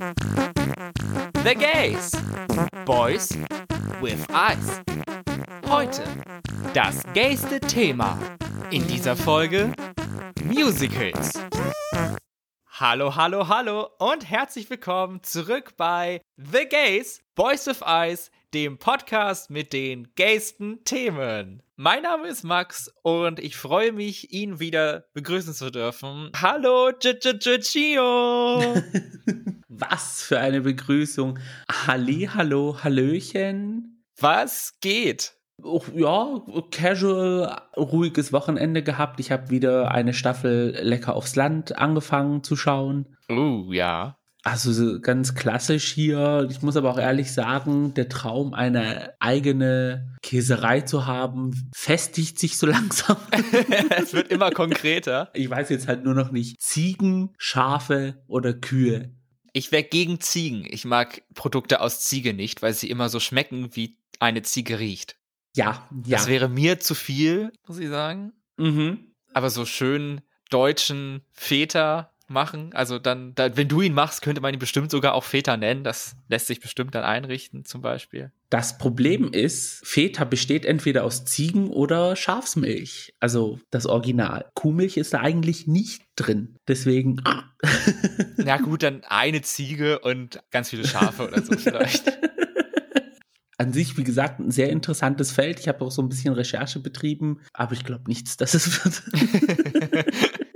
The Gays. Boys with Eyes. Heute das gayste Thema. In dieser Folge Musicals. Hallo, hallo, hallo und herzlich willkommen zurück bei The Gays, Boys with Eyes, dem Podcast mit den gaysten Themen. Mein Name ist Max und ich freue mich, ihn wieder begrüßen zu dürfen. Hallo, Gio. Was für eine Begrüßung. Halli, hallo, hallöchen. Was geht? Oh, ja, casual, ruhiges Wochenende gehabt. Ich habe wieder eine Staffel Lecker aufs Land angefangen zu schauen. Oh, uh, ja. Also ganz klassisch hier. Ich muss aber auch ehrlich sagen, der Traum, eine eigene Käserei zu haben, festigt sich so langsam. es wird immer konkreter. Ich weiß jetzt halt nur noch nicht. Ziegen, Schafe oder Kühe. Ich wäre gegen Ziegen. Ich mag Produkte aus Ziege nicht, weil sie immer so schmecken, wie eine Ziege riecht. Ja, ja. Das wäre mir zu viel, muss ich sagen. Mhm. Aber so schön deutschen Väter machen, also dann, da, wenn du ihn machst, könnte man ihn bestimmt sogar auch Väter nennen. Das lässt sich bestimmt dann einrichten, zum Beispiel. Das Problem ist, Feta besteht entweder aus Ziegen- oder Schafsmilch. Also das Original. Kuhmilch ist da eigentlich nicht drin. Deswegen. Na gut, dann eine Ziege und ganz viele Schafe oder so vielleicht. an sich, wie gesagt, ein sehr interessantes Feld. Ich habe auch so ein bisschen Recherche betrieben, aber ich glaube nichts, dass es wird.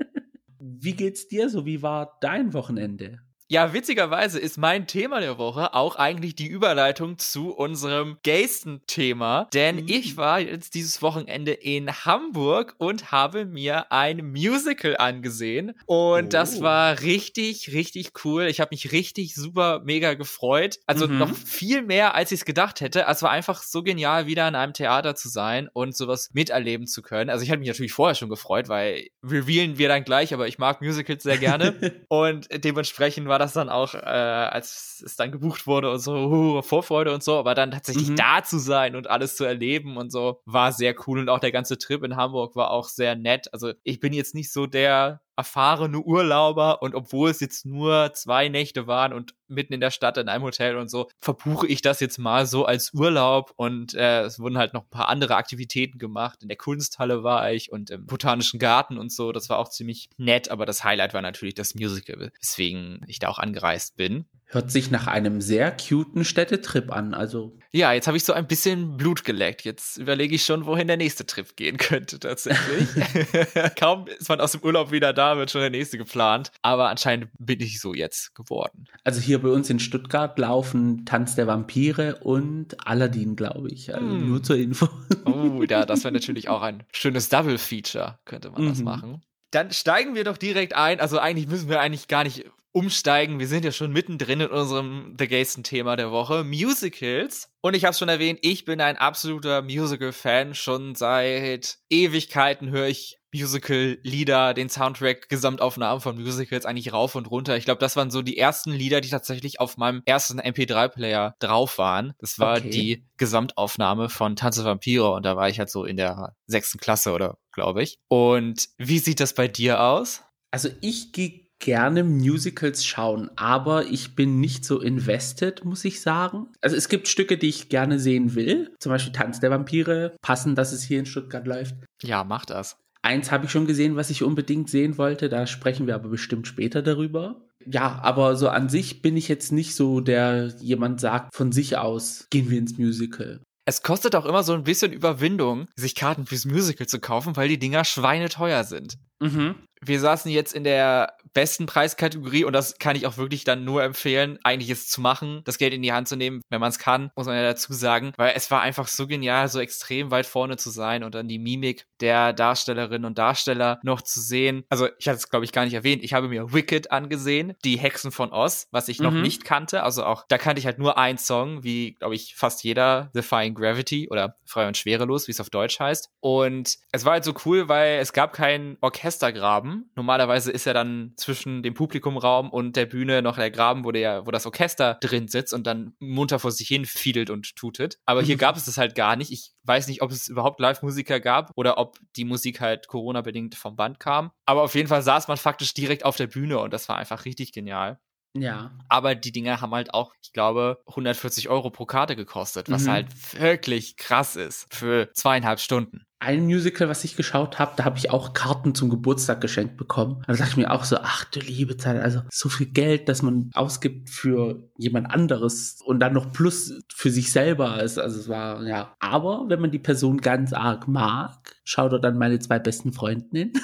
wie geht's dir so? Wie war dein Wochenende? Ja, witzigerweise ist mein Thema der Woche auch eigentlich die Überleitung zu unserem gaysten Thema, denn mhm. ich war jetzt dieses Wochenende in Hamburg und habe mir ein Musical angesehen und oh. das war richtig, richtig cool. Ich habe mich richtig super mega gefreut. Also mhm. noch viel mehr, als ich es gedacht hätte. Es war einfach so genial, wieder in einem Theater zu sein und sowas miterleben zu können. Also ich hatte mich natürlich vorher schon gefreut, weil revealen wir dann gleich, aber ich mag Musicals sehr gerne und dementsprechend war war das dann auch, äh, als es dann gebucht wurde und so, uh, Vorfreude und so, aber dann tatsächlich mhm. da zu sein und alles zu erleben und so, war sehr cool und auch der ganze Trip in Hamburg war auch sehr nett. Also ich bin jetzt nicht so der erfahrene Urlauber und obwohl es jetzt nur zwei Nächte waren und mitten in der Stadt in einem Hotel und so, verbuche ich das jetzt mal so als Urlaub und äh, es wurden halt noch ein paar andere Aktivitäten gemacht. In der Kunsthalle war ich und im Botanischen Garten und so, das war auch ziemlich nett, aber das Highlight war natürlich das Musical, weswegen ich da auch angereist bin. Hört sich nach einem sehr cuten Städtetrip an, also. Ja, jetzt habe ich so ein bisschen Blut geleckt. Jetzt überlege ich schon, wohin der nächste Trip gehen könnte tatsächlich. Kaum ist man aus dem Urlaub wieder da, wird schon der nächste geplant. Aber anscheinend bin ich so jetzt geworden. Also hier bei uns in Stuttgart laufen Tanz der Vampire und Aladdin, glaube ich. Also hm. Nur zur Info. oh, ja, das wäre natürlich auch ein schönes Double-Feature, könnte man mhm. das machen. Dann steigen wir doch direkt ein. Also eigentlich müssen wir eigentlich gar nicht umsteigen. Wir sind ja schon mittendrin in unserem The Gaysten-Thema der Woche. Musicals. Und ich habe schon erwähnt, ich bin ein absoluter Musical-Fan. Schon seit Ewigkeiten höre ich Musical-Lieder, den Soundtrack, Gesamtaufnahmen von Musicals eigentlich rauf und runter. Ich glaube, das waren so die ersten Lieder, die tatsächlich auf meinem ersten MP3-Player drauf waren. Das war okay. die Gesamtaufnahme von Tanze Vampire und da war ich halt so in der sechsten Klasse oder glaube ich. Und wie sieht das bei dir aus? Also ich gehe gerne Musicals schauen, aber ich bin nicht so invested, muss ich sagen. Also es gibt Stücke, die ich gerne sehen will. Zum Beispiel Tanz der Vampire. Passend, dass es hier in Stuttgart läuft. Ja, mach das. Eins habe ich schon gesehen, was ich unbedingt sehen wollte. Da sprechen wir aber bestimmt später darüber. Ja, aber so an sich bin ich jetzt nicht so, der jemand sagt von sich aus, gehen wir ins Musical. Es kostet auch immer so ein bisschen Überwindung, sich Karten fürs Musical zu kaufen, weil die Dinger schweineteuer sind. Mhm wir saßen jetzt in der besten Preiskategorie und das kann ich auch wirklich dann nur empfehlen, eigentlich es zu machen, das Geld in die Hand zu nehmen, wenn man es kann, muss man ja dazu sagen, weil es war einfach so genial, so extrem weit vorne zu sein und dann die Mimik der Darstellerinnen und Darsteller noch zu sehen. Also ich hatte es glaube ich gar nicht erwähnt, ich habe mir Wicked angesehen, die Hexen von Oz, was ich mhm. noch nicht kannte, also auch da kannte ich halt nur einen Song, wie glaube ich fast jeder, Defying Gravity oder Frei und Schwerelos, wie es auf Deutsch heißt. Und es war halt so cool, weil es gab keinen Orchestergraben Normalerweise ist ja dann zwischen dem Publikumraum und der Bühne noch der Graben, wo der, wo das Orchester drin sitzt und dann munter vor sich hin fiedelt und tutet. Aber hier gab es das halt gar nicht. Ich weiß nicht, ob es überhaupt Live-Musiker gab oder ob die Musik halt Corona-bedingt vom Band kam. Aber auf jeden Fall saß man faktisch direkt auf der Bühne und das war einfach richtig genial. Ja. Aber die Dinger haben halt auch, ich glaube, 140 Euro pro Karte gekostet, was Mhm. halt wirklich krass ist für zweieinhalb Stunden. Ein Musical, was ich geschaut habe, da habe ich auch Karten zum Geburtstag geschenkt bekommen. Da dachte ich mir auch so, ach du liebe Zeit, also so viel Geld, das man ausgibt für jemand anderes und dann noch plus für sich selber ist. Also es war, ja. Aber wenn man die Person ganz arg mag, schaut er dann meine zwei besten Freundinnen.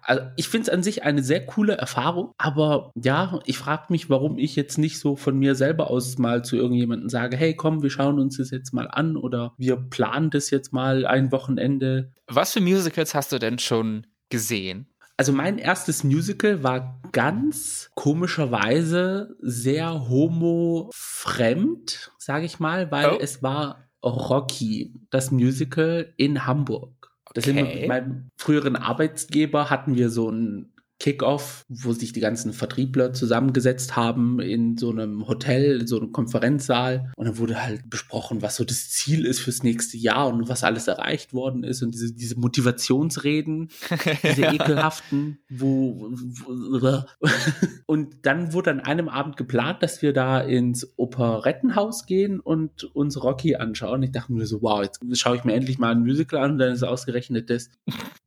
Also ich finde es an sich eine sehr coole Erfahrung, aber ja, ich frage mich, warum ich jetzt nicht so von mir selber aus mal zu irgendjemandem sage, hey komm, wir schauen uns das jetzt mal an oder wir planen das jetzt mal ein Wochenende. Was für Musicals hast du denn schon gesehen? Also mein erstes Musical war ganz komischerweise sehr homo-fremd, sage ich mal, weil Oh. es war Rocky, das Musical in Hamburg. Das sind wir Okay. mit meinem früheren Arbeitsgeber hatten wir so ein Kickoff, wo sich die ganzen Vertriebler zusammengesetzt haben in so einem Hotel, in so einem Konferenzsaal. Und dann wurde halt besprochen, was so das Ziel ist fürs nächste Jahr und was alles erreicht worden ist. Und diese, diese Motivationsreden, diese ekelhaften, wo, wo und dann wurde an einem Abend geplant, dass wir da ins Operettenhaus gehen und uns Rocky anschauen. Ich dachte mir so, wow, jetzt schaue ich mir endlich mal ein Musical an und dann ist ausgerechnet das.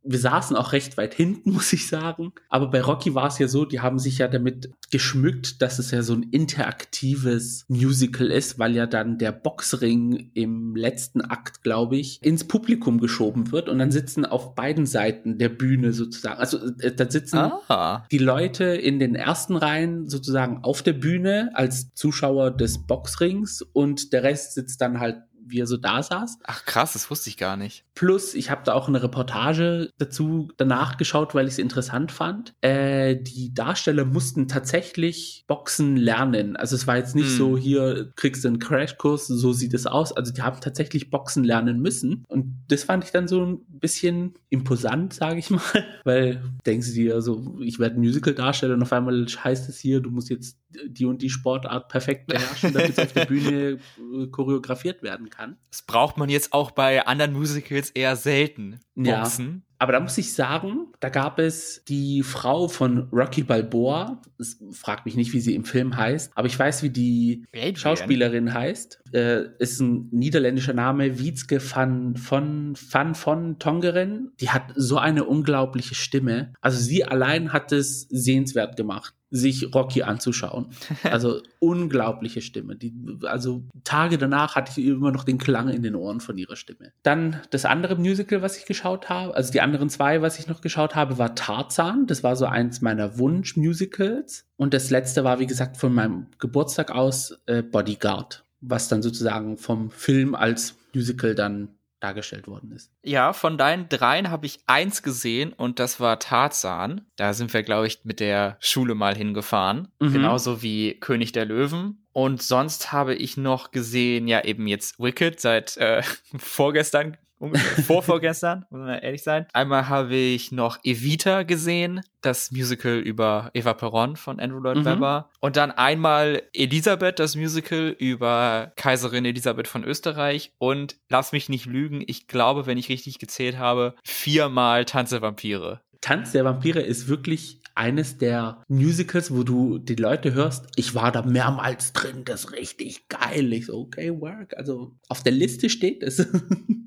Wir saßen auch recht weit hinten, muss ich sagen. Aber bei Rocky war es ja so, die haben sich ja damit geschmückt, dass es ja so ein interaktives Musical ist, weil ja dann der Boxring im letzten Akt, glaube ich, ins Publikum geschoben wird und dann sitzen auf beiden Seiten der Bühne sozusagen, also äh, da sitzen ah. die Leute in den ersten Reihen sozusagen auf der Bühne als Zuschauer des Boxrings und der Rest sitzt dann halt wie er so da saß. Ach krass, das wusste ich gar nicht. Plus, ich habe da auch eine Reportage dazu danach geschaut, weil ich es interessant fand. Äh, die Darsteller mussten tatsächlich Boxen lernen. Also es war jetzt nicht Hm. so, hier kriegst du einen Crashkurs, so sieht es aus. Also die haben tatsächlich Boxen lernen müssen. Und das fand ich dann so ein bisschen imposant, sage ich mal. Weil denkst du dir, also ich werde ein Musical-Darsteller und auf einmal heißt es hier, du musst jetzt die und die Sportart perfekt beherrschen, damit es auf der Bühne äh, choreografiert werden kann. Das braucht man jetzt auch bei anderen Musicals eher selten. Ja. Boxen. Aber da muss ich sagen, da gab es die Frau von Rocky Balboa. Es fragt mich nicht, wie sie im Film heißt, aber ich weiß, wie die Adrian. Schauspielerin heißt. Äh, ist ein niederländischer Name, Wietske van von van von Tongeren. Die hat so eine unglaubliche Stimme. Also sie allein hat es sehenswert gemacht sich Rocky anzuschauen. Also unglaubliche Stimme. Die, also Tage danach hatte ich immer noch den Klang in den Ohren von ihrer Stimme. Dann das andere Musical, was ich geschaut habe, also die anderen zwei, was ich noch geschaut habe, war Tarzan. Das war so eins meiner Wunsch-Musicals. Und das letzte war, wie gesagt, von meinem Geburtstag aus äh, Bodyguard, was dann sozusagen vom Film als Musical dann dargestellt worden ist. Ja, von deinen dreien habe ich eins gesehen und das war Tarzan. Da sind wir, glaube ich, mit der Schule mal hingefahren. Mhm. Genauso wie König der Löwen. Und sonst habe ich noch gesehen, ja, eben jetzt Wicked seit äh, vorgestern, ungefähr, vorvorgestern, muss man ehrlich sein. Einmal habe ich noch Evita gesehen, das Musical über Eva Peron von Andrew Lloyd Mhm. Webber. Und dann einmal Elisabeth, das Musical über Kaiserin Elisabeth von Österreich. Und lass mich nicht lügen, ich glaube, wenn ich richtig gezählt habe, viermal Tanz der Vampire. Tanz der Vampire ist wirklich eines der Musicals, wo du die Leute hörst, ich war da mehrmals drin, das ist richtig geil. Ich so, okay, work. Also auf der Liste steht es.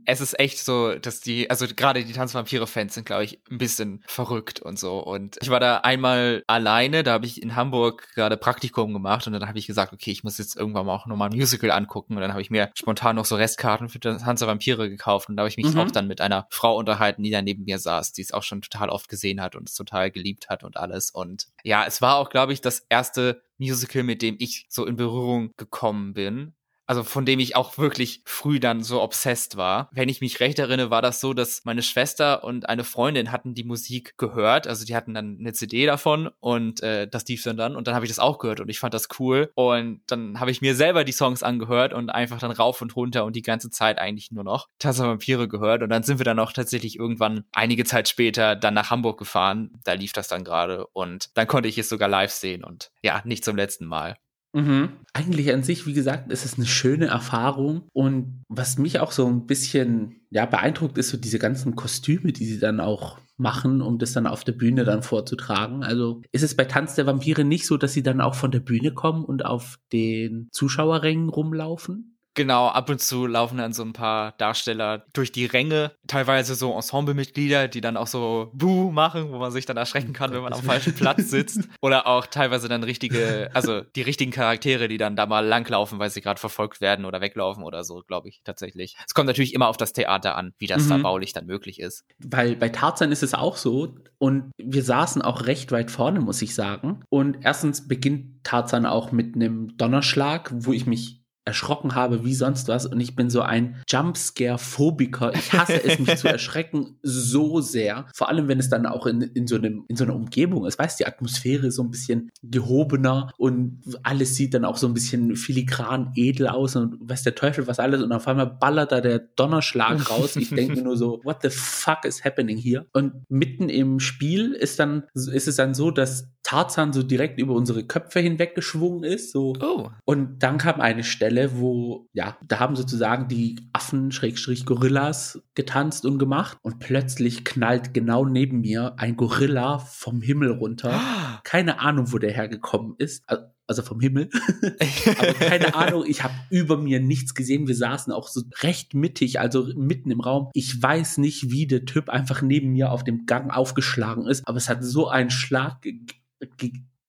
Es ist echt so, dass die, also gerade die Tanzvampire-Fans sind, glaube ich, ein bisschen verrückt und so. Und ich war da einmal alleine, da habe ich in Hamburg gerade Praktikum gemacht und dann habe ich gesagt, okay, ich muss jetzt irgendwann mal auch nochmal ein Musical angucken. Und dann habe ich mir spontan noch so Restkarten für Tanz der Vampire gekauft und da habe ich mich Mhm. auch dann mit einer Frau unterhalten, die da neben mir saß, die es auch schon total oft gesehen hat und es total geliebt hat und alles. Und ja, es war auch, glaube ich, das erste Musical, mit dem ich so in Berührung gekommen bin. Also von dem ich auch wirklich früh dann so obsessed war. Wenn ich mich recht erinnere, war das so, dass meine Schwester und eine Freundin hatten die Musik gehört. Also die hatten dann eine CD davon und äh, das lief dann dann und dann habe ich das auch gehört und ich fand das cool. Und dann habe ich mir selber die Songs angehört und einfach dann rauf und runter und die ganze Zeit eigentlich nur noch der Vampire gehört. Und dann sind wir dann auch tatsächlich irgendwann einige Zeit später dann nach Hamburg gefahren. Da lief das dann gerade und dann konnte ich es sogar live sehen und ja, nicht zum letzten Mal. Mhm. Eigentlich an sich, wie gesagt, ist es eine schöne Erfahrung. Und was mich auch so ein bisschen ja, beeindruckt, ist so diese ganzen Kostüme, die sie dann auch machen, um das dann auf der Bühne dann vorzutragen. Also ist es bei Tanz der Vampire nicht so, dass sie dann auch von der Bühne kommen und auf den Zuschauerrängen rumlaufen? Genau, ab und zu laufen dann so ein paar Darsteller durch die Ränge, teilweise so Ensemblemitglieder, die dann auch so Buh machen, wo man sich dann erschrecken kann, wenn man am falschen Platz sitzt. Oder auch teilweise dann richtige, also die richtigen Charaktere, die dann da mal langlaufen, weil sie gerade verfolgt werden oder weglaufen oder so, glaube ich tatsächlich. Es kommt natürlich immer auf das Theater an, wie das mhm. da baulich dann möglich ist. Weil bei Tarzan ist es auch so und wir saßen auch recht weit vorne, muss ich sagen. Und erstens beginnt Tarzan auch mit einem Donnerschlag, wo ich mich erschrocken habe wie sonst was und ich bin so ein Jumpscare-Phobiker. Ich hasse es, mich zu erschrecken so sehr. Vor allem, wenn es dann auch in, in, so einem, in so einer Umgebung ist. Weißt die Atmosphäre ist so ein bisschen gehobener und alles sieht dann auch so ein bisschen filigran edel aus und weiß der Teufel was alles und auf einmal ballert da der Donnerschlag raus. Ich denke mir nur so, what the fuck is happening here? Und mitten im Spiel ist dann, ist es dann so, dass Tarzan so direkt über unsere Köpfe hinweggeschwungen ist. So. Oh. Und dann kam eine Stelle, wo, ja, da haben sozusagen die Affen, Schrägstrich Gorillas, getanzt und gemacht. Und plötzlich knallt genau neben mir ein Gorilla vom Himmel runter. Keine Ahnung, wo der hergekommen ist. Also vom Himmel. Aber keine Ahnung, ich habe über mir nichts gesehen. Wir saßen auch so recht mittig, also mitten im Raum. Ich weiß nicht, wie der Typ einfach neben mir auf dem Gang aufgeschlagen ist, aber es hat so einen Schlag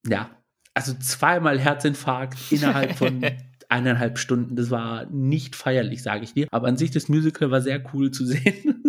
ja, also zweimal Herzinfarkt innerhalb von eineinhalb Stunden. Das war nicht feierlich, sage ich dir. Aber an sich das Musical war sehr cool zu sehen.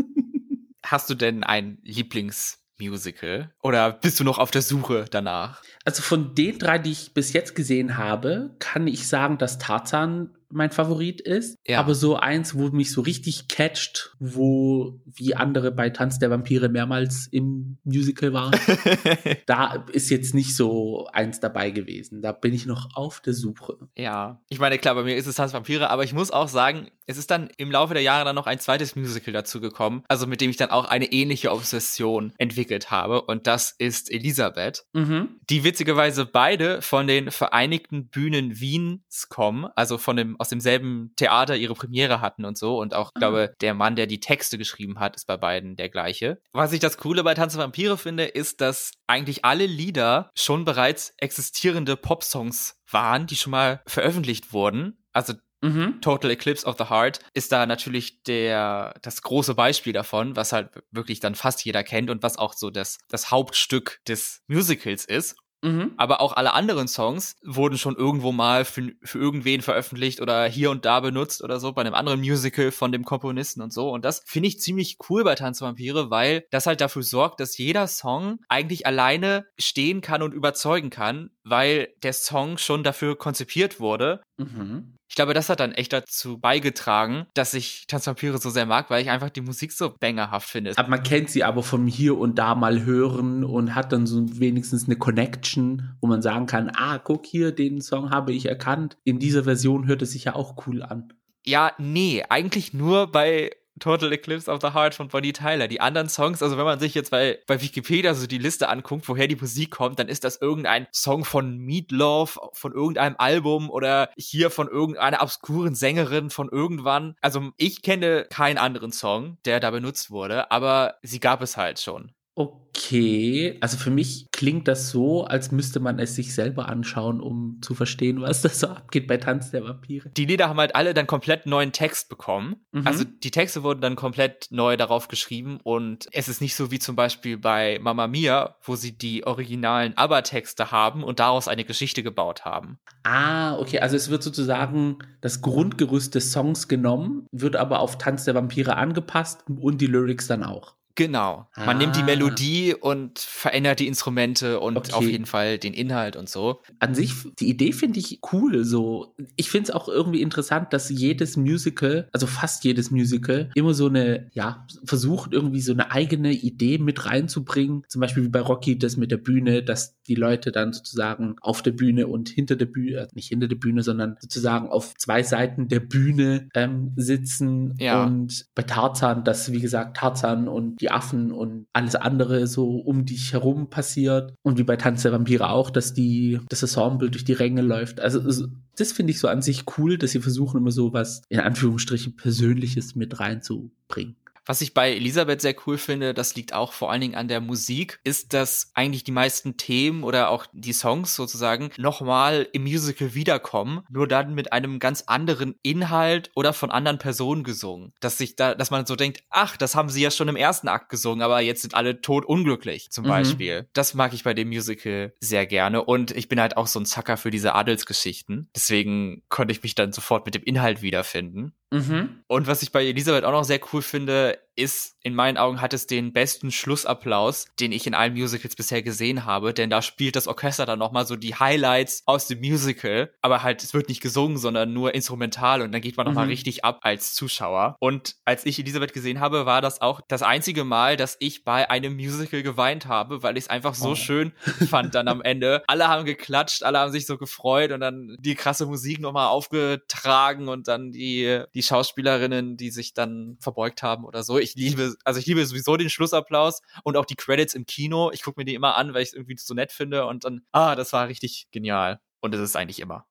Hast du denn ein Lieblingsmusical? Oder bist du noch auf der Suche danach? Also von den drei, die ich bis jetzt gesehen habe, kann ich sagen, dass Tarzan mein Favorit ist. Ja. Aber so eins, wo mich so richtig catcht, wo wie andere bei Tanz der Vampire mehrmals im Musical waren, da ist jetzt nicht so eins dabei gewesen. Da bin ich noch auf der Suche. Ja, ich meine, klar, bei mir ist es Tanz Vampire, aber ich muss auch sagen, es ist dann im Laufe der Jahre dann noch ein zweites Musical dazu gekommen, also mit dem ich dann auch eine ähnliche Obsession entwickelt habe und das ist Elisabeth, mhm. die witzigerweise beide von den Vereinigten Bühnen Wiens kommen, also von dem aus demselben Theater ihre Premiere hatten und so. Und auch, ich glaube, der Mann, der die Texte geschrieben hat, ist bei beiden der gleiche. Was ich das Coole bei Tanz der Vampire finde, ist, dass eigentlich alle Lieder schon bereits existierende Popsongs waren, die schon mal veröffentlicht wurden. Also Mhm. Total Eclipse of the Heart ist da natürlich der, das große Beispiel davon, was halt wirklich dann fast jeder kennt und was auch so das, das Hauptstück des Musicals ist. Mhm. Aber auch alle anderen Songs wurden schon irgendwo mal für, für irgendwen veröffentlicht oder hier und da benutzt oder so, bei einem anderen Musical von dem Komponisten und so. Und das finde ich ziemlich cool bei Tanzvampire, weil das halt dafür sorgt, dass jeder Song eigentlich alleine stehen kann und überzeugen kann, weil der Song schon dafür konzipiert wurde. Mhm. Ich glaube, das hat dann echt dazu beigetragen, dass ich Tanzvampire so sehr mag, weil ich einfach die Musik so bangerhaft finde. Aber man kennt sie aber vom hier und da mal hören und hat dann so wenigstens eine Connection, wo man sagen kann, ah, guck hier, den Song habe ich erkannt. In dieser Version hört es sich ja auch cool an. Ja, nee, eigentlich nur bei Total Eclipse of the Heart von Bonnie Tyler. Die anderen Songs, also wenn man sich jetzt bei, bei Wikipedia so die Liste anguckt, woher die Musik kommt, dann ist das irgendein Song von Meatloaf, von irgendeinem Album oder hier von irgendeiner obskuren Sängerin von irgendwann. Also ich kenne keinen anderen Song, der da benutzt wurde, aber sie gab es halt schon. Okay, also für mich klingt das so, als müsste man es sich selber anschauen, um zu verstehen, was da so abgeht bei Tanz der Vampire. Die Lieder haben halt alle dann komplett neuen Text bekommen. Mhm. Also die Texte wurden dann komplett neu darauf geschrieben und es ist nicht so wie zum Beispiel bei Mamma Mia, wo sie die originalen ABBA-Texte haben und daraus eine Geschichte gebaut haben. Ah, okay, also es wird sozusagen das Grundgerüst des Songs genommen, wird aber auf Tanz der Vampire angepasst und die Lyrics dann auch. Genau. Man ah. nimmt die ah. Melodie und verändert die Instrumente und okay. auf jeden Fall den Inhalt und so. An sich, die Idee finde ich cool. So, ich finde es auch irgendwie interessant, dass jedes Musical, also fast jedes Musical, immer so eine, ja, versucht irgendwie so eine eigene Idee mit reinzubringen. Zum Beispiel wie bei Rocky das mit der Bühne, dass die Leute dann sozusagen auf der Bühne und hinter der Bühne, äh, nicht hinter der Bühne, sondern sozusagen auf zwei Seiten der Bühne ähm, sitzen. Ja. Und bei Tarzan, dass wie gesagt Tarzan und die die Affen und alles andere so um dich herum passiert. Und wie bei Tanz der Vampire auch, dass die, das Ensemble durch die Ränge läuft. Also das finde ich so an sich cool, dass sie versuchen immer so was in Anführungsstrichen Persönliches mit reinzubringen. Was ich bei Elisabeth sehr cool finde, das liegt auch vor allen Dingen an der Musik, ist, dass eigentlich die meisten Themen oder auch die Songs sozusagen nochmal im Musical wiederkommen, nur dann mit einem ganz anderen Inhalt oder von anderen Personen gesungen. Dass sich da, dass man so denkt, ach, das haben sie ja schon im ersten Akt gesungen, aber jetzt sind alle tot unglücklich, zum mhm. Beispiel. Das mag ich bei dem Musical sehr gerne. Und ich bin halt auch so ein Zacker für diese Adelsgeschichten. Deswegen konnte ich mich dann sofort mit dem Inhalt wiederfinden. Mhm. Und was ich bei Elisabeth auch noch sehr cool finde, ist, in meinen Augen hat es den besten Schlussapplaus, den ich in allen Musicals bisher gesehen habe, denn da spielt das Orchester dann nochmal so die Highlights aus dem Musical, aber halt, es wird nicht gesungen, sondern nur instrumental und dann geht man nochmal mhm. richtig ab als Zuschauer. Und als ich Elisabeth gesehen habe, war das auch das einzige Mal, dass ich bei einem Musical geweint habe, weil ich es einfach so oh. schön fand dann am Ende. Alle haben geklatscht, alle haben sich so gefreut und dann die krasse Musik nochmal aufgetragen und dann die, die Schauspielerinnen, die sich dann verbeugt haben oder so. Ich liebe, also ich liebe sowieso den Schlussapplaus und auch die Credits im Kino. Ich gucke mir die immer an, weil ich es irgendwie so nett finde und dann, ah, das war richtig genial. Und es ist eigentlich immer.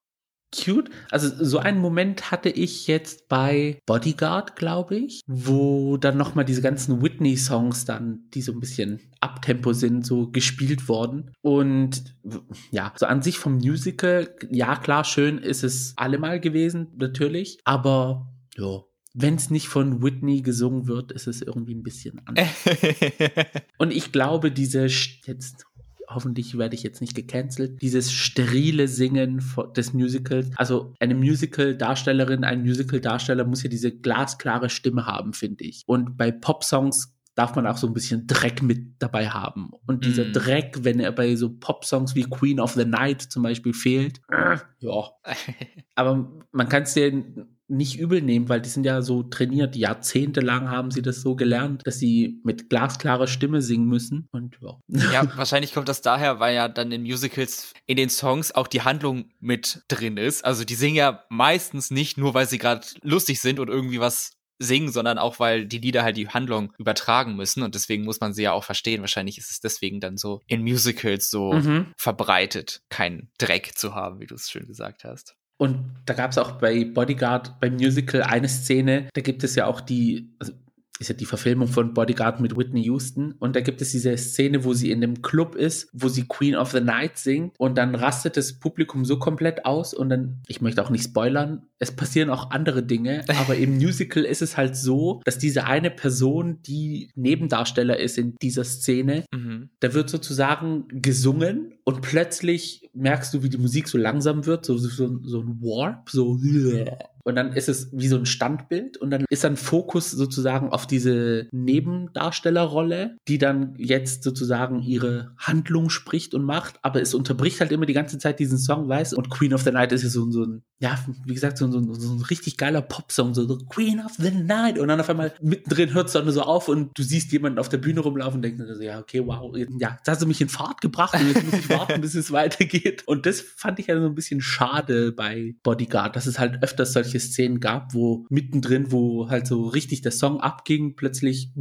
Cute. Also so einen Moment hatte ich jetzt bei Bodyguard, glaube ich, wo dann nochmal diese ganzen Whitney-Songs dann, die so ein bisschen Abtempo sind, so gespielt worden. Und ja, so an sich vom Musical, ja klar, schön ist es allemal gewesen, natürlich. Aber ja, wenn es nicht von Whitney gesungen wird, ist es irgendwie ein bisschen anders. und ich glaube, diese jetzt hoffentlich werde ich jetzt nicht gecancelt, dieses sterile Singen des Musicals. Also eine Musical-Darstellerin, ein Musical-Darsteller muss ja diese glasklare Stimme haben, finde ich. Und bei Pop-Songs darf man auch so ein bisschen Dreck mit dabei haben. Und dieser mm. Dreck, wenn er bei so Pop-Songs wie Queen of the Night zum Beispiel fehlt, äh, ja. Aber man kann es dir nicht übel nehmen, weil die sind ja so trainiert. Jahrzehntelang haben sie das so gelernt, dass sie mit glasklarer Stimme singen müssen. Und ja. ja, wahrscheinlich kommt das daher, weil ja dann in Musicals in den Songs auch die Handlung mit drin ist. Also die singen ja meistens nicht nur, weil sie gerade lustig sind und irgendwie was singen, sondern auch, weil die Lieder halt die Handlung übertragen müssen und deswegen muss man sie ja auch verstehen. Wahrscheinlich ist es deswegen dann so in Musicals so mhm. verbreitet, keinen Dreck zu haben, wie du es schön gesagt hast. Und da gab es auch bei Bodyguard, beim Musical, eine Szene, da gibt es ja auch die, also ist ja die Verfilmung von Bodyguard mit Whitney Houston. Und da gibt es diese Szene, wo sie in dem Club ist, wo sie Queen of the Night singt. Und dann rastet das Publikum so komplett aus. Und dann, ich möchte auch nicht spoilern, es passieren auch andere Dinge. Aber im Musical ist es halt so, dass diese eine Person, die Nebendarsteller ist in dieser Szene, mhm. da wird sozusagen gesungen. Und plötzlich merkst du, wie die Musik so langsam wird, so, so, so ein Warp, so und dann ist es wie so ein Standbild und dann ist dann Fokus sozusagen auf diese Nebendarstellerrolle, die dann jetzt sozusagen ihre Handlung spricht und macht, aber es unterbricht halt immer die ganze Zeit diesen Song, weißt Und Queen of the Night ist ja so, so ein, ja, wie gesagt, so, so, so ein richtig geiler Popsong, so, so Queen of the Night. Und dann auf einmal mittendrin hört es dann so auf und du siehst jemanden auf der Bühne rumlaufen und denkst so, ja, okay, wow, ja, jetzt hast du mich in Fahrt gebracht und jetzt muss ich warten, bis es weitergeht. Und das fand ich ja so ein bisschen schade bei Bodyguard, dass es halt öfters solche solche Szenen gab, wo mittendrin, wo halt so richtig der Song abging, plötzlich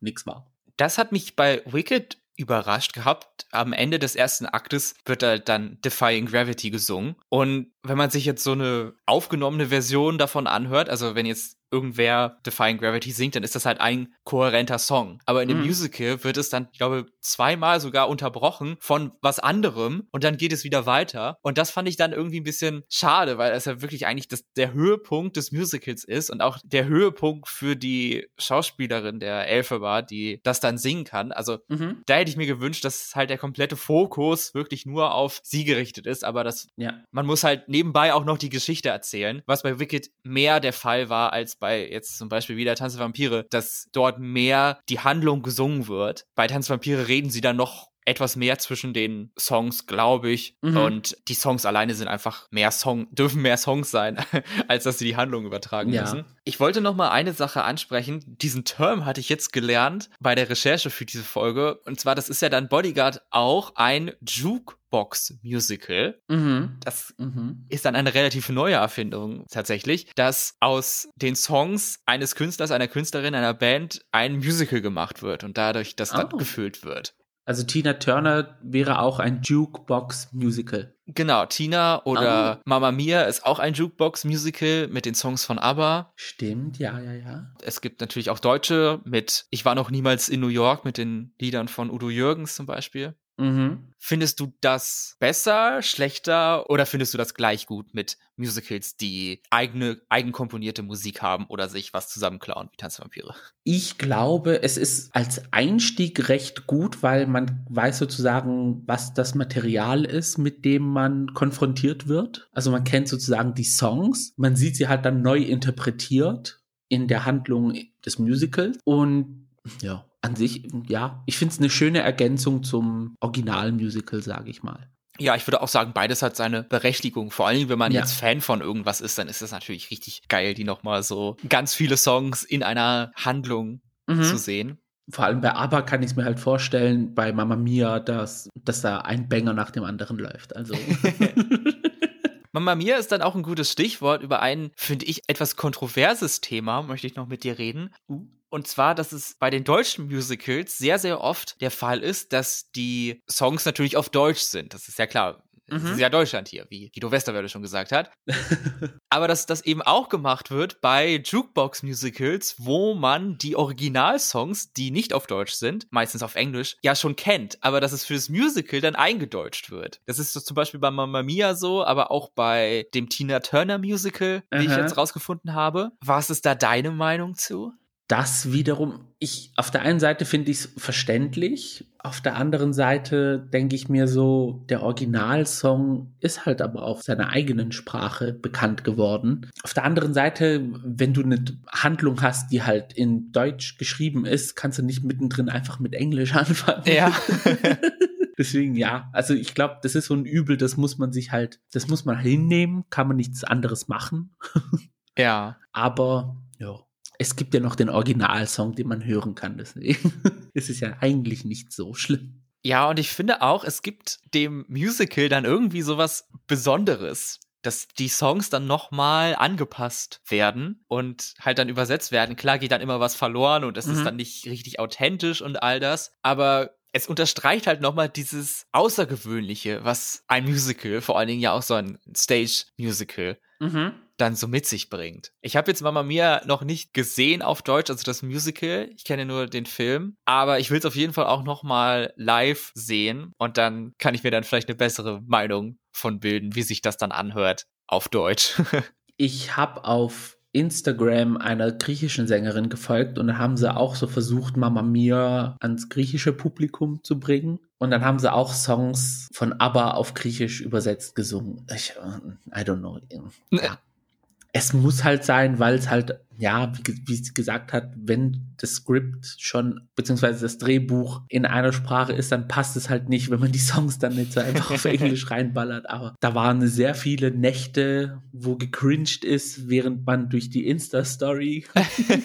nichts war. Das hat mich bei Wicked überrascht gehabt. Am Ende des ersten Aktes wird halt dann Defying Gravity gesungen. Und wenn man sich jetzt so eine aufgenommene Version davon anhört, also wenn jetzt irgendwer Defying Gravity singt, dann ist das halt ein kohärenter Song. Aber in dem mhm. Musical wird es dann, ich glaube, zweimal sogar unterbrochen von was anderem und dann geht es wieder weiter. Und das fand ich dann irgendwie ein bisschen schade, weil es ja wirklich eigentlich das, der Höhepunkt des Musicals ist und auch der Höhepunkt für die Schauspielerin der Elfe war, die das dann singen kann. Also mhm. da hätte ich mir gewünscht, dass halt der komplette Fokus wirklich nur auf sie gerichtet ist, aber das, ja. man muss halt nebenbei auch noch die Geschichte erzählen, was bei Wicked mehr der Fall war als bei jetzt zum Beispiel wieder Tanz der Vampire, dass dort mehr die Handlung gesungen wird. Bei Tanz der Vampire reden sie dann noch etwas mehr zwischen den Songs, glaube ich. Mhm. Und die Songs alleine sind einfach mehr Song, dürfen mehr Songs sein, als dass sie die Handlung übertragen ja. müssen. Ich wollte noch mal eine Sache ansprechen. Diesen Term hatte ich jetzt gelernt bei der Recherche für diese Folge. Und zwar, das ist ja dann Bodyguard auch ein Juke Jukebox Musical. Mhm. Das Mhm. ist dann eine relativ neue Erfindung tatsächlich, dass aus den Songs eines Künstlers, einer Künstlerin, einer Band ein Musical gemacht wird und dadurch das dann Oh. gefüllt wird. Also Tina Turner wäre auch ein Jukebox-Musical. Genau, Tina oder Mamma Mia ist auch ein Jukebox-Musical mit den Songs von ABBA. Stimmt, ja, ja, ja. Es gibt natürlich auch Deutsche mit Ich war noch niemals in New York mit den Liedern von Udo Jürgens zum Beispiel. Mhm. Findest du das besser, schlechter oder findest du das gleich gut mit Musicals, die eigene, eigenkomponierte Musik haben oder sich was zusammenklauen wie Tanzvampire? Ich glaube, es ist als Einstieg recht gut, weil man weiß sozusagen, was das Material ist, mit dem man konfrontiert wird. Also man kennt sozusagen die Songs, man sieht sie halt dann neu interpretiert in der Handlung des Musicals und ja, an sich, ja, ich finde es eine schöne Ergänzung zum Originalmusical, sage ich mal. Ja, ich würde auch sagen, beides hat seine Berechtigung. Vor allem, wenn man Ja. jetzt Fan von irgendwas ist, dann ist es natürlich richtig geil, die nochmal so ganz viele Songs in einer Handlung Mhm. zu sehen. Vor allem bei ABBA kann ich es mir halt vorstellen, bei Mamma Mia, dass, dass da ein Banger nach dem anderen läuft. Also. Mama Mia ist dann auch ein gutes Stichwort über ein, finde ich, etwas kontroverses Thema, möchte ich noch mit dir reden. Und zwar, dass es bei den deutschen Musicals sehr, sehr oft der Fall ist, dass die Songs natürlich auf Deutsch sind. Das ist ja klar. Es Mhm. ist ja Deutschland hier, wie Guido Westerwelle schon gesagt hat. Aber dass das eben auch gemacht wird bei Jukebox-Musicals, wo man die Originalsongs, die nicht auf Deutsch sind, meistens auf Englisch, ja schon kennt, aber dass es für das Musical dann eingedeutscht wird. Das ist so zum Beispiel bei Mamma Mia so, aber auch bei dem Tina Turner Musical, wie ich jetzt rausgefunden habe. Was ist da deine Meinung zu? Das wiederum, ich, auf der einen Seite finde ich es verständlich, auf der anderen Seite denke ich mir so, der Originalsong ist halt aber auf seiner eigenen Sprache bekannt geworden. Auf der anderen Seite, wenn du eine Handlung hast, die halt in Deutsch geschrieben ist, kannst du nicht mittendrin einfach mit Englisch anfangen. Ja. Deswegen ja, also ich glaube, das ist so ein Übel, das muss man sich halt, das muss man hinnehmen, kann man nichts anderes machen. ja. Aber ja, es gibt ja noch den Originalsong, den man hören kann. Deswegen ist es ja eigentlich nicht so schlimm. Ja, und ich finde auch, es gibt dem Musical dann irgendwie sowas Besonderes, dass die Songs dann nochmal angepasst werden und halt dann übersetzt werden. Klar geht dann immer was verloren und es Mhm. ist dann nicht richtig authentisch und all das, aber es unterstreicht halt nochmal dieses Außergewöhnliche, was ein Musical, vor allen Dingen ja auch so ein Stage-Musical, dann so mit sich bringt. Ich habe jetzt Mama Mia noch nicht gesehen auf Deutsch, also das Musical. Ich kenne nur den Film, aber ich will es auf jeden Fall auch noch mal live sehen und dann kann ich mir dann vielleicht eine bessere Meinung von bilden, wie sich das dann anhört auf Deutsch. Ich habe auf Instagram einer griechischen Sängerin gefolgt und dann haben sie auch so versucht, Mama Mia ans griechische Publikum zu bringen. Und dann haben sie auch Songs von ABBA auf Griechisch übersetzt gesungen. Ich, äh, I don't know. Ja. Es muss halt sein, weil es halt, ja, wie, wie sie gesagt hat, wenn das Skript schon, beziehungsweise das Drehbuch in einer Sprache ist, dann passt es halt nicht, wenn man die Songs dann nicht so einfach auf Englisch reinballert. Aber da waren sehr viele Nächte, wo gecringed ist, während man durch die Insta-Story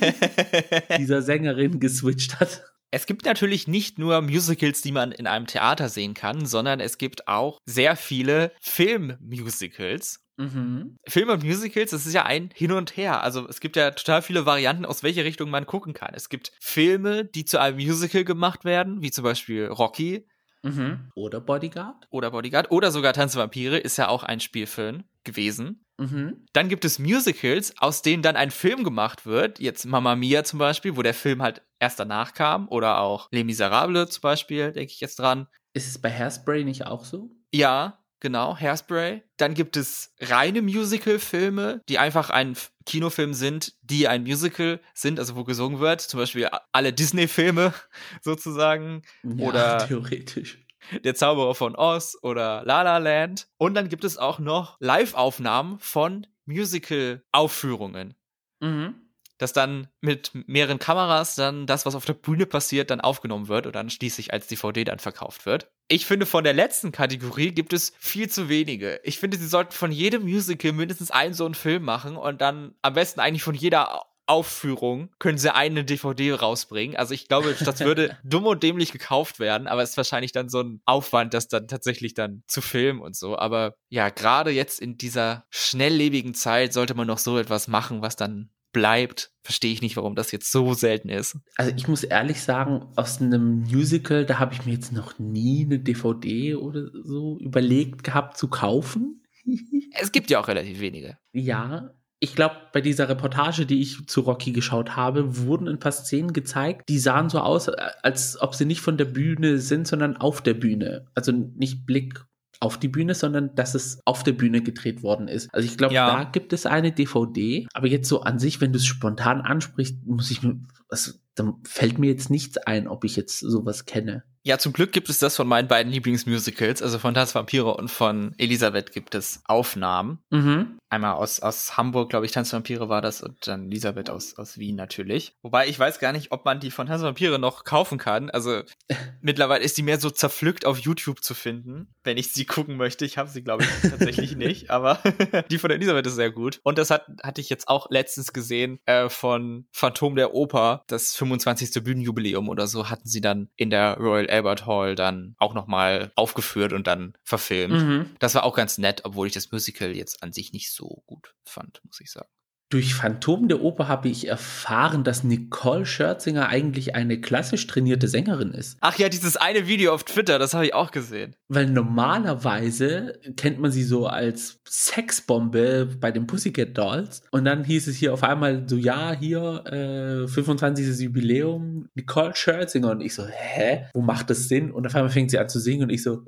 dieser Sängerin geswitcht hat. Es gibt natürlich nicht nur Musicals, die man in einem Theater sehen kann, sondern es gibt auch sehr viele Filmmusicals. Mhm. Filme und Musicals, das ist ja ein Hin und Her. Also es gibt ja total viele Varianten, aus welche Richtung man gucken kann. Es gibt Filme, die zu einem Musical gemacht werden, wie zum Beispiel Rocky Mhm. Oder Bodyguard. oder Bodyguard oder sogar Tanze Vampire ist ja auch ein Spielfilm gewesen. Mhm. Dann gibt es Musicals, aus denen dann ein Film gemacht wird. Jetzt Mamma Mia zum Beispiel, wo der Film halt erst danach kam. Oder auch Les Miserables zum Beispiel, denke ich jetzt dran. Ist es bei Hairspray nicht auch so? Ja, genau, Hairspray. Dann gibt es reine Musical-Filme, die einfach ein Kinofilm sind, die ein Musical sind, also wo gesungen wird. Zum Beispiel alle Disney-Filme sozusagen. Ja, Oder- theoretisch. Der Zauberer von Oz oder La La Land. Und dann gibt es auch noch Live-Aufnahmen von Musical-Aufführungen. Mhm. Dass dann mit mehreren Kameras dann das, was auf der Bühne passiert, dann aufgenommen wird und dann schließlich als DVD dann verkauft wird. Ich finde, von der letzten Kategorie gibt es viel zu wenige. Ich finde, sie sollten von jedem Musical mindestens einen so einen Film machen und dann am besten eigentlich von jeder Au- Aufführung können sie eine DVD rausbringen. Also ich glaube, das würde dumm und dämlich gekauft werden, aber es ist wahrscheinlich dann so ein Aufwand, das dann tatsächlich dann zu filmen und so. Aber ja, gerade jetzt in dieser schnelllebigen Zeit sollte man noch so etwas machen, was dann bleibt, verstehe ich nicht, warum das jetzt so selten ist. Also ich muss ehrlich sagen, aus einem Musical, da habe ich mir jetzt noch nie eine DVD oder so überlegt gehabt zu kaufen. es gibt ja auch relativ wenige. Ja, ich glaube, bei dieser Reportage, die ich zu Rocky geschaut habe, wurden ein paar Szenen gezeigt, die sahen so aus, als ob sie nicht von der Bühne sind, sondern auf der Bühne. Also nicht Blick auf die Bühne, sondern dass es auf der Bühne gedreht worden ist. Also ich glaube, ja. da gibt es eine DVD, aber jetzt so an sich, wenn du es spontan ansprichst, muss ich mir, also, dann fällt mir jetzt nichts ein, ob ich jetzt sowas kenne. Ja, zum Glück gibt es das von meinen beiden Lieblingsmusicals, also von Tanz Vampire und von Elisabeth gibt es Aufnahmen. Mhm. Einmal aus, aus Hamburg, glaube ich, Tanz Vampire war das und dann Elisabeth aus, aus Wien natürlich. Wobei ich weiß gar nicht, ob man die von Tanz Vampire noch kaufen kann. Also mittlerweile ist die mehr so zerpflückt auf YouTube zu finden, wenn ich sie gucken möchte. Ich habe sie, glaube ich, tatsächlich nicht, aber die von Elisabeth ist sehr gut. Und das hat, hatte ich jetzt auch letztens gesehen äh, von Phantom der Oper, das 25. Bühnenjubiläum oder so, hatten sie dann in der Royal Albert Hall dann auch nochmal aufgeführt und dann verfilmt. Mhm. Das war auch ganz nett, obwohl ich das Musical jetzt an sich nicht so gut fand, muss ich sagen. Durch Phantom der Oper habe ich erfahren, dass Nicole Scherzinger eigentlich eine klassisch trainierte Sängerin ist. Ach ja, dieses eine Video auf Twitter, das habe ich auch gesehen. Weil normalerweise kennt man sie so als Sexbombe bei den Pussycat Dolls. Und dann hieß es hier auf einmal so, ja, hier, äh, 25. Jubiläum, Nicole Scherzinger. Und ich so, hä? Wo macht das Sinn? Und auf einmal fängt sie an zu singen und ich so,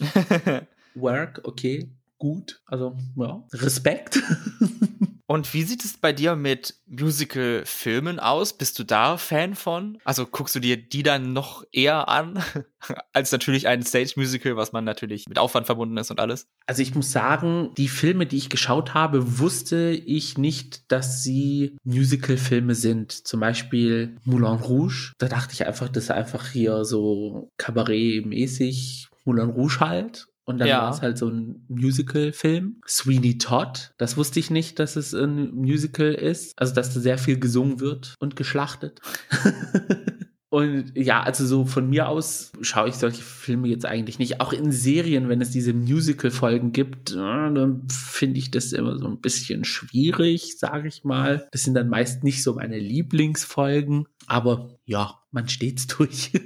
Work, okay, gut. Also, ja, Respekt. Und wie sieht es bei dir mit Musical-Filmen aus? Bist du da Fan von? Also guckst du dir die dann noch eher an, als natürlich ein Stage-Musical, was man natürlich mit Aufwand verbunden ist und alles? Also ich muss sagen, die Filme, die ich geschaut habe, wusste ich nicht, dass sie Musical-Filme sind. Zum Beispiel Moulin Rouge. Da dachte ich einfach, das ist einfach hier so Kabarett-mäßig Moulin Rouge halt. Und dann ja. war es halt so ein Musical-Film. Sweeney Todd, das wusste ich nicht, dass es ein Musical ist. Also, dass da sehr viel gesungen wird und geschlachtet. und ja, also so von mir aus schaue ich solche Filme jetzt eigentlich nicht. Auch in Serien, wenn es diese Musical-Folgen gibt, dann finde ich das immer so ein bisschen schwierig, sage ich mal. Das sind dann meist nicht so meine Lieblingsfolgen. Aber ja, man steht's durch.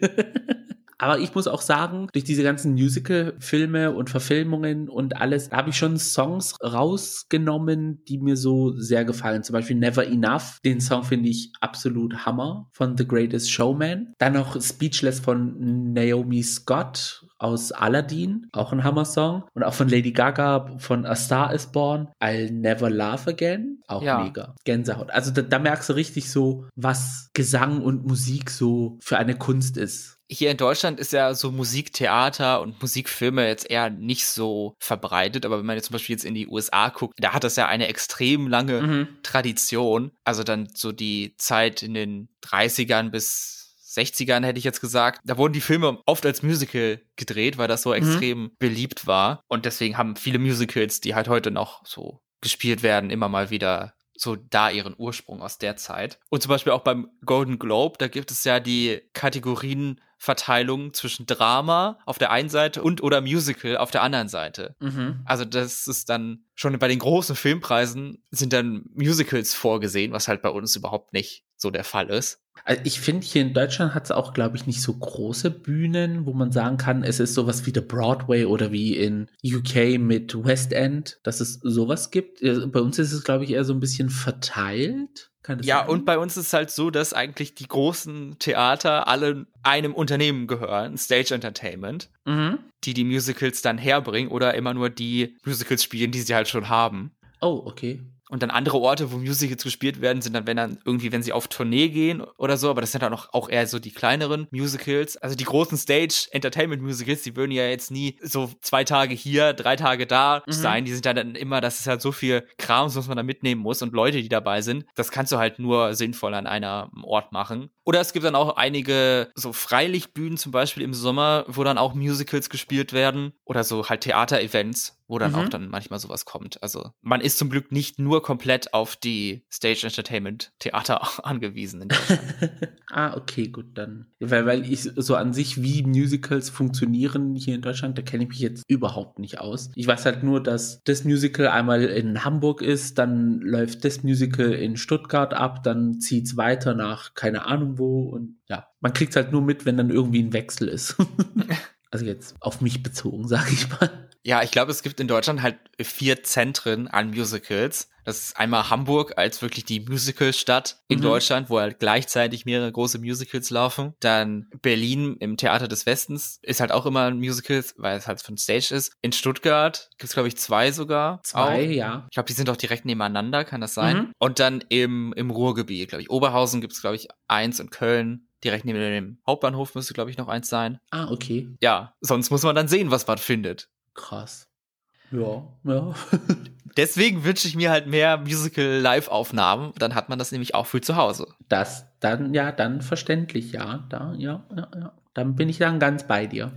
Aber ich muss auch sagen, durch diese ganzen Musical-Filme und Verfilmungen und alles habe ich schon Songs rausgenommen, die mir so sehr gefallen. Zum Beispiel Never Enough. Den Song finde ich absolut Hammer von The Greatest Showman. Dann noch Speechless von Naomi Scott aus Aladdin, auch ein Hammer-Song. Und auch von Lady Gaga von A Star is Born, I'll Never Love Again, auch ja. mega. Gänsehaut. Also da, da merkst du richtig so, was Gesang und Musik so für eine Kunst ist hier in Deutschland ist ja so Musiktheater und Musikfilme jetzt eher nicht so verbreitet, aber wenn man jetzt zum Beispiel jetzt in die USA guckt, da hat das ja eine extrem lange mhm. Tradition. Also dann so die Zeit in den 30ern bis 60ern hätte ich jetzt gesagt. Da wurden die Filme oft als Musical gedreht, weil das so mhm. extrem beliebt war. Und deswegen haben viele Musicals, die halt heute noch so gespielt werden, immer mal wieder so da ihren Ursprung aus der Zeit. Und zum Beispiel auch beim Golden Globe, da gibt es ja die Kategorien Verteilung zwischen Drama auf der einen Seite und oder Musical auf der anderen Seite. Mhm. Also das ist dann schon bei den großen Filmpreisen sind dann Musicals vorgesehen, was halt bei uns überhaupt nicht so der Fall ist. Also ich finde, hier in Deutschland hat es auch, glaube ich, nicht so große Bühnen, wo man sagen kann, es ist sowas wie der Broadway oder wie in UK mit West End, dass es sowas gibt. Bei uns ist es, glaube ich, eher so ein bisschen verteilt ja, sein? und bei uns ist es halt so, dass eigentlich die großen Theater alle einem Unternehmen gehören, Stage Entertainment, mhm. die die Musicals dann herbringen oder immer nur die Musicals spielen, die sie halt schon haben. Oh, okay. Und dann andere Orte, wo Musicals gespielt werden, sind dann, wenn dann irgendwie, wenn sie auf Tournee gehen oder so, aber das sind dann auch, auch eher so die kleineren Musicals. Also die großen Stage-Entertainment-Musicals, die würden ja jetzt nie so zwei Tage hier, drei Tage da mhm. sein. Die sind ja dann immer, das ist halt so viel Kram, was man da mitnehmen muss und Leute, die dabei sind. Das kannst du halt nur sinnvoll an einem Ort machen. Oder es gibt dann auch einige so Freilichtbühnen zum Beispiel im Sommer, wo dann auch Musicals gespielt werden oder so halt Theater-Events wo dann Mhm. auch dann manchmal sowas kommt. Also man ist zum Glück nicht nur komplett auf die Stage Entertainment Theater angewiesen in Deutschland. ah, okay, gut, dann. Weil, weil ich so an sich, wie Musicals funktionieren hier in Deutschland, da kenne ich mich jetzt überhaupt nicht aus. Ich weiß halt nur, dass das Musical einmal in Hamburg ist, dann läuft das Musical in Stuttgart ab, dann zieht's weiter nach keine Ahnung wo und ja, man kriegt's halt nur mit, wenn dann irgendwie ein Wechsel ist. also jetzt auf mich bezogen, sage ich mal. Ja, ich glaube, es gibt in Deutschland halt vier Zentren an Musicals. Das ist einmal Hamburg als wirklich die Musicalstadt in Mhm. Deutschland, wo halt gleichzeitig mehrere große Musicals laufen. Dann Berlin im Theater des Westens ist halt auch immer ein Musical, weil es halt von Stage ist. In Stuttgart gibt's glaube ich, zwei sogar. Zwei, Auch. ja. Ich glaube, die sind auch direkt nebeneinander, kann das sein? Mhm. Und dann im, im Ruhrgebiet, glaube ich. Oberhausen gibt's glaube ich, eins und Köln. Direkt neben dem Hauptbahnhof müsste, glaube ich, noch eins sein. Ah, okay. Ja, sonst muss man dann sehen, was man findet. Krass. Ja, ja. Deswegen wünsche ich mir halt mehr Musical-Live-Aufnahmen. Dann hat man das nämlich auch für zu Hause. Das dann, ja, dann verständlich, ja. Da, ja, ja, ja. Dann bin ich dann ganz bei dir.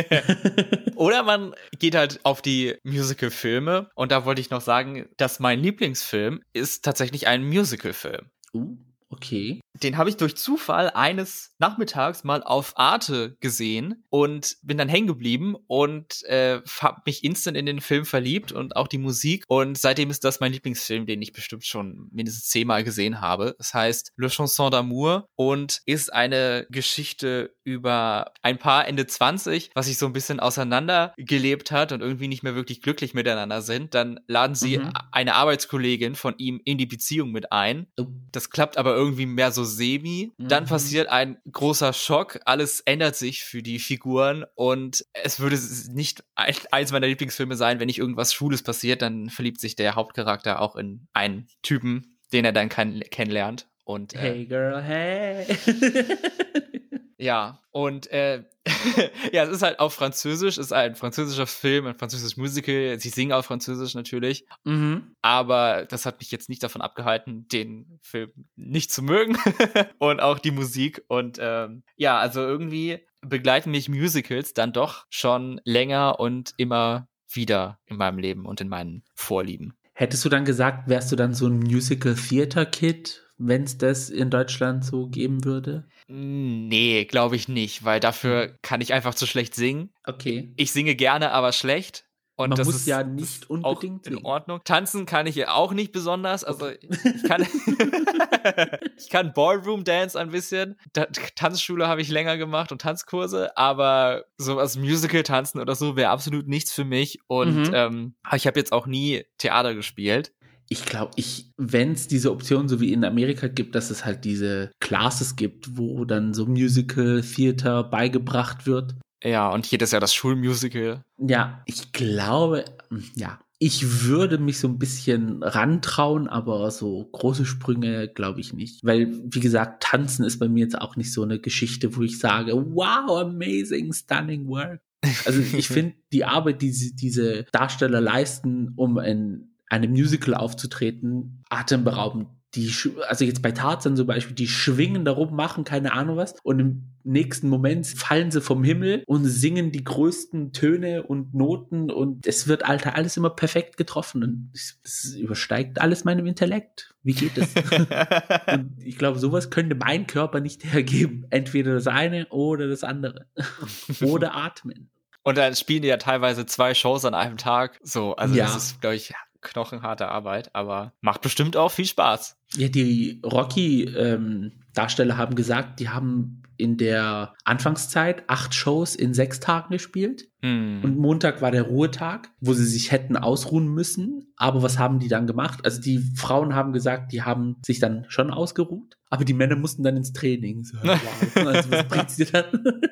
Oder man geht halt auf die Musical-Filme. Und da wollte ich noch sagen, dass mein Lieblingsfilm ist tatsächlich ein Musical-Film. Uh, okay. Den habe ich durch Zufall eines Nachmittags mal auf Arte gesehen und bin dann hängen geblieben und äh, habe mich instant in den Film verliebt und auch die Musik. Und seitdem ist das mein Lieblingsfilm, den ich bestimmt schon mindestens zehnmal gesehen habe. Das heißt Le Chanson d'amour und ist eine Geschichte über ein Paar Ende 20, was sich so ein bisschen auseinandergelebt hat und irgendwie nicht mehr wirklich glücklich miteinander sind. Dann laden sie Mhm. eine Arbeitskollegin von ihm in die Beziehung mit ein. Oh, Das klappt aber irgendwie mehr so semi. Dann Mhm. passiert ein großer Schock. Alles ändert sich für die Figuren und es würde nicht ein- eins meiner Lieblingsfilme sein, wenn nicht irgendwas Schwules passiert, dann verliebt sich der Hauptcharakter auch in einen Typen, den er dann kenn kennenlernt. Und äh, hey girl, hey. ja, und äh, ja, es ist halt auf Französisch, es ist ein französischer Film, ein französisches Musical. Sie singen auf Französisch natürlich. mhm. Aber das hat mich jetzt nicht davon abgehalten, den Film nicht zu mögen und auch die Musik. Und ähm, ja, also irgendwie begleiten mich Musicals dann doch schon länger und immer wieder in meinem Leben und in meinen Vorlieben. Hättest du dann gesagt, wärst du dann so ein Musical Theater Kid, wenn es das in Deutschland so geben würde? Nee, glaube ich nicht, weil dafür kann ich einfach zu schlecht singen. Okay. Ich singe gerne, aber schlecht. Und Man das muss ist, ja nicht unbedingt in. Ordnung. Tanzen kann ich ja auch nicht besonders. Also ich kann, ich kann Ballroom Dance ein bisschen. Ta Tanzschule habe ich länger gemacht und Tanzkurse, aber sowas Musical tanzen oder so wäre absolut nichts für mich. Und Mhm. ähm, ich habe jetzt auch nie Theater gespielt. Ich glaube, ich, wenn es diese Option so wie in Amerika gibt, dass es halt diese Classes gibt, wo dann so Musical Theater beigebracht wird. Ja, und hier ist ja das Schulmusical. Ja, ich glaube, hm, ja, ich würde mich so ein bisschen rantrauen, aber so große Sprünge glaube ich nicht. Weil, wie gesagt, tanzen ist bei mir jetzt auch nicht so eine Geschichte, wo ich sage, wow, amazing, stunning work. Also ich finde die Arbeit, die sie- diese Darsteller leisten, um in einem Musical aufzutreten, atemberaubend. Die, also jetzt bei Tarzan zum Beispiel, die schwingen da rum, machen keine Ahnung was und im nächsten Moment fallen sie vom Himmel und singen die größten Töne und Noten und es wird, Alter, alles immer perfekt getroffen und es, übersteigt alles meinem Intellekt. Wie geht es? und ich glaube, sowas könnte mein Körper nicht hergeben. Entweder das eine oder das andere. oder atmen. Und dann spielen die ja teilweise zwei Shows an einem Tag. So, also Ja. das ist, glaube ich, knochenharte Arbeit, aber macht bestimmt auch viel Spaß. Ja, die Rocky-Darsteller haben gesagt, die haben in der Anfangszeit acht Shows in sechs Tagen gespielt. Hm. Und Montag war der Ruhetag, wo sie sich hätten ausruhen müssen. Aber was haben die dann gemacht? Also die Frauen haben gesagt, die haben sich dann schon ausgeruht, aber die Männer mussten dann ins Training. So, wow. Also was bringt's dir dann?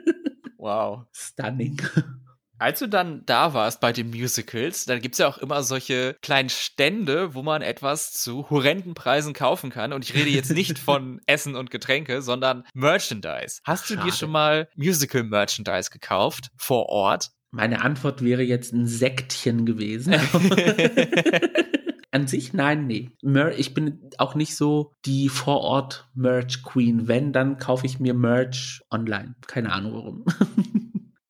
wow. Stunning. Als du dann da warst bei den Musicals, dann gibt's ja auch immer solche kleinen Stände, wo man etwas zu horrenden Preisen kaufen kann. Und ich rede jetzt nicht von Essen und Getränke, sondern Merchandise. Hast du dir Schade. schon mal Musical-Merchandise gekauft vor Ort? Meine Antwort wäre jetzt ein Sektchen gewesen. An sich nein, nee. Mer ich bin auch nicht so die Vorort Merch Queen. Wenn, dann kaufe ich mir Merch online. Keine Ahnung warum.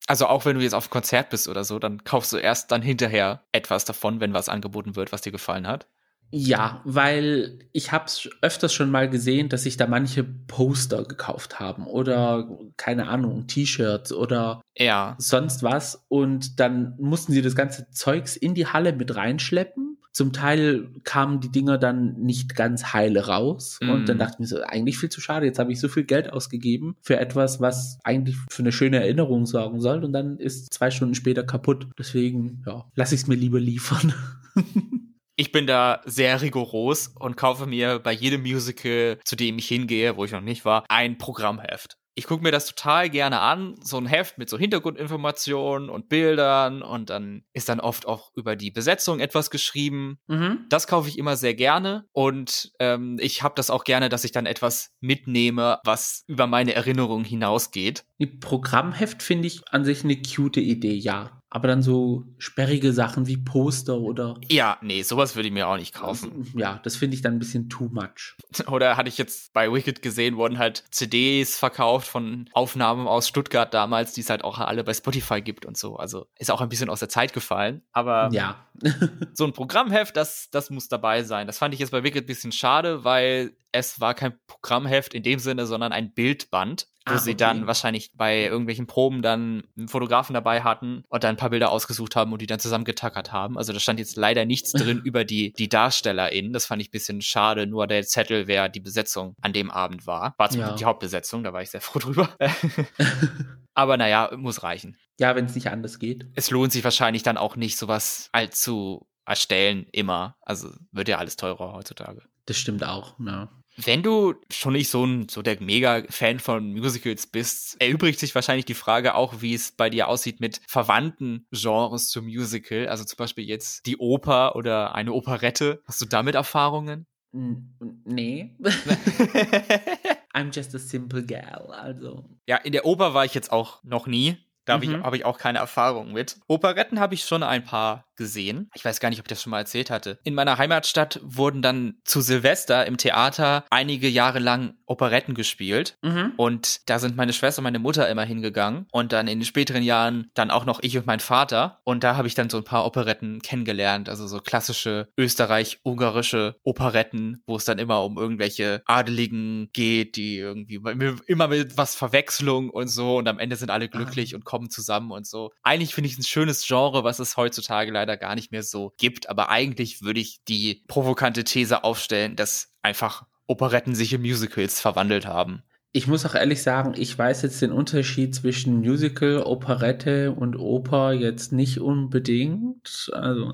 Also auch wenn du jetzt auf Konzert bist oder so, dann kaufst du erst dann hinterher etwas davon, wenn was angeboten wird, was dir gefallen hat. Ja, weil ich habe es öfters schon mal gesehen, dass sich da manche Poster gekauft haben oder keine Ahnung, T-Shirts oder ja. sonst was und dann mussten sie das ganze Zeugs in die Halle mit reinschleppen. Zum Teil kamen die Dinger dann nicht ganz heile raus mm. und dann mhm. dachte ich mir so, eigentlich viel zu schade. Jetzt habe ich so viel Geld ausgegeben für etwas, was eigentlich für eine schöne Erinnerung sorgen soll und dann ist zwei Stunden später kaputt. Deswegen, ja, lasse ich es mir lieber liefern. ich bin da sehr rigoros und kaufe mir bei jedem Musical, zu dem ich hingehe, wo ich noch nicht war, ein Programmheft. Ich gucke mir das total gerne an, so ein Heft mit so Hintergrundinformationen und Bildern und dann ist dann oft auch über die Besetzung etwas geschrieben. Mhm. Das kaufe ich immer sehr gerne und ähm, ich habe das auch gerne, dass ich dann etwas mitnehme, was über meine Erinnerung hinausgeht. Die Programmheft finde ich an sich eine cute Idee, ja aber dann so sperrige Sachen wie Poster oder. Ja, nee, sowas würde ich mir auch nicht kaufen. Ja, das finde ich dann ein bisschen too much. Oder hatte ich jetzt bei Wicked gesehen, wurden halt CDs verkauft von Aufnahmen aus Stuttgart damals, die es halt auch alle bei Spotify gibt und so. Also ist auch ein bisschen aus der Zeit gefallen. Aber ja. so ein Programmheft, das, das muss dabei sein. Das fand ich jetzt bei Wicked ein bisschen schade, weil es war kein Programmheft in dem Sinne, sondern ein Bildband wo ah, sie dann wahrscheinlich bei irgendwelchen Proben dann einen Fotografen dabei hatten und dann ein paar Bilder ausgesucht haben und die dann zusammengetackert haben. Also da stand jetzt leider nichts drin über die, die DarstellerInnen. Das fand ich ein bisschen schade. Nur der Zettel, wer die Besetzung an dem Abend war. War zum ja. die Hauptbesetzung, da war ich sehr froh drüber. Aber naja, muss reichen. Ja, wenn es nicht anders geht. Es lohnt sich wahrscheinlich dann auch nicht, sowas allzu erstellen immer. Also wird ja alles teurer heutzutage. Das stimmt auch, ja. Wenn du schon nicht so ein so der Mega-Fan von Musicals bist, erübrigt sich wahrscheinlich die Frage auch, wie es bei dir aussieht mit verwandten Genres zum Musical. Also zum Beispiel jetzt die Oper oder eine Operette. Hast du damit Erfahrungen? Nee. I'm just a simple gal, also. Ja, in der Oper war ich jetzt auch noch nie. Da habe ich, mhm. hab ich auch keine Erfahrung mit. Operetten habe ich schon ein paar gesehen. Ich weiß gar nicht, ob ich das schon mal erzählt hatte. In meiner Heimatstadt wurden dann zu Silvester im Theater einige Jahre lang Operetten gespielt. Mhm. Und da sind meine Schwester und meine Mutter immer hingegangen. Und dann in den späteren Jahren dann auch noch ich und mein Vater. Und da habe ich dann so ein paar Operetten kennengelernt. Also so klassische österreich-ungarische Operetten, wo es dann immer um irgendwelche Adeligen geht, die irgendwie immer mit was Verwechslung und so. Und am Ende sind alle glücklich ah. und kommen zusammen und so. Eigentlich finde ich es ein schönes Genre, was es heutzutage leider leider gar nicht mehr so gibt. Aber eigentlich würde ich die provokante These aufstellen, dass einfach Operetten sich in Musicals verwandelt haben. Ich muss auch ehrlich sagen, ich weiß jetzt den Unterschied zwischen Musical, Operette und Oper jetzt nicht unbedingt. Also,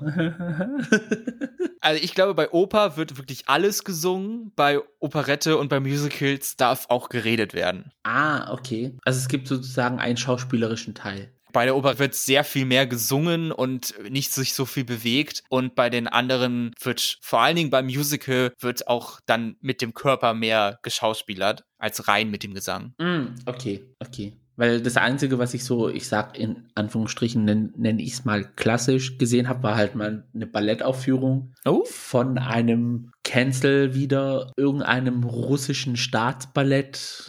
also ich glaube, bei Oper wird wirklich alles gesungen. Bei Operette und bei Musicals darf auch geredet werden. Ah, okay. Also es gibt sozusagen einen schauspielerischen Teil bei der Oper wird sehr viel mehr gesungen und nicht sich so viel bewegt. Und bei den anderen wird vor allen Dingen beim Musical wird auch dann mit dem Körper mehr geschauspielert als rein mit dem Gesang. Mm, okay, okay. Weil das Einzige, was ich so, ich sag in Anführungsstrichen, nenne nenn ich es mal klassisch gesehen habe, war halt mal eine Ballettaufführung oh. von einem Cancel wieder irgendeinem russischen Staatsballett,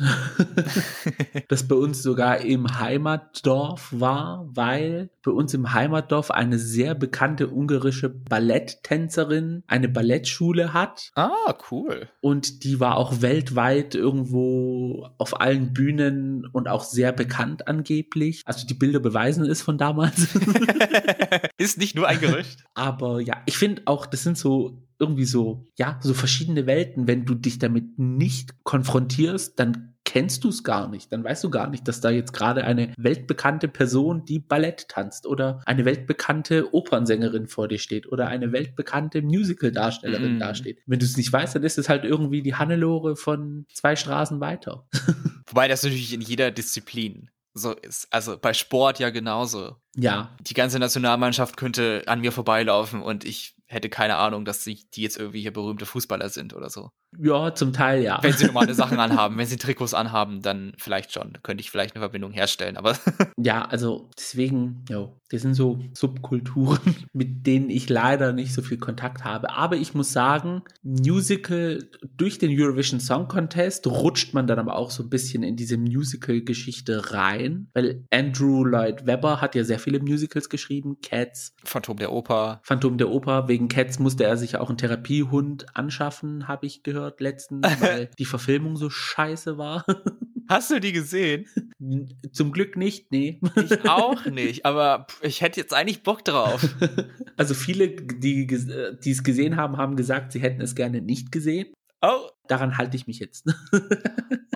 das bei uns sogar im Heimatdorf war, weil bei uns im Heimatdorf eine sehr bekannte ungarische Balletttänzerin eine Ballettschule hat. Ah, cool. Und die war auch weltweit irgendwo auf allen Bühnen und auch sehr bekannt angeblich. Also die Bilder beweisen es von damals. Ist nicht nur ein Gerücht. Aber ja, ich finde auch, das sind so irgendwie so, ja, so verschiedene Welten. Wenn du dich damit nicht konfrontierst, dann kennst du es gar nicht. Dann weißt du gar nicht, dass da jetzt gerade eine weltbekannte Person, die Ballett tanzt oder eine weltbekannte Opernsängerin vor dir steht oder eine weltbekannte Musical-Darstellerin mm. dasteht. Wenn du es nicht weißt, dann ist es halt irgendwie die Hannelore von zwei Straßen weiter. Wobei das natürlich in jeder Disziplin so ist. Also bei Sport ja genauso. Ja. Die ganze Nationalmannschaft könnte an mir vorbeilaufen und ich hätte keine Ahnung, dass die jetzt irgendwie hier berühmte Fußballer sind oder so. Ja, zum Teil ja. Wenn sie normale Sachen anhaben, wenn sie Trikots anhaben, dann vielleicht schon. Da könnte ich vielleicht eine Verbindung herstellen, aber. ja, also deswegen, ja, das sind so Subkulturen, mit denen ich leider nicht so viel Kontakt habe. Aber ich muss sagen, Musical durch den Eurovision Song Contest rutscht man dann aber auch so ein bisschen in diese Musical-Geschichte rein, weil Andrew Lloyd Webber hat ja sehr viele Musicals geschrieben, Cats. Phantom der Oper. Phantom der Oper. Wegen Cats musste er sich auch einen Therapiehund anschaffen, habe ich gehört letztens, weil die Verfilmung so scheiße war. Hast du die gesehen? Zum Glück nicht, nee. Ich auch nicht, aber ich hätte jetzt eigentlich Bock drauf. Also viele, die, die es gesehen haben, haben gesagt, sie hätten es gerne nicht gesehen. Oh. Daran halte ich mich jetzt.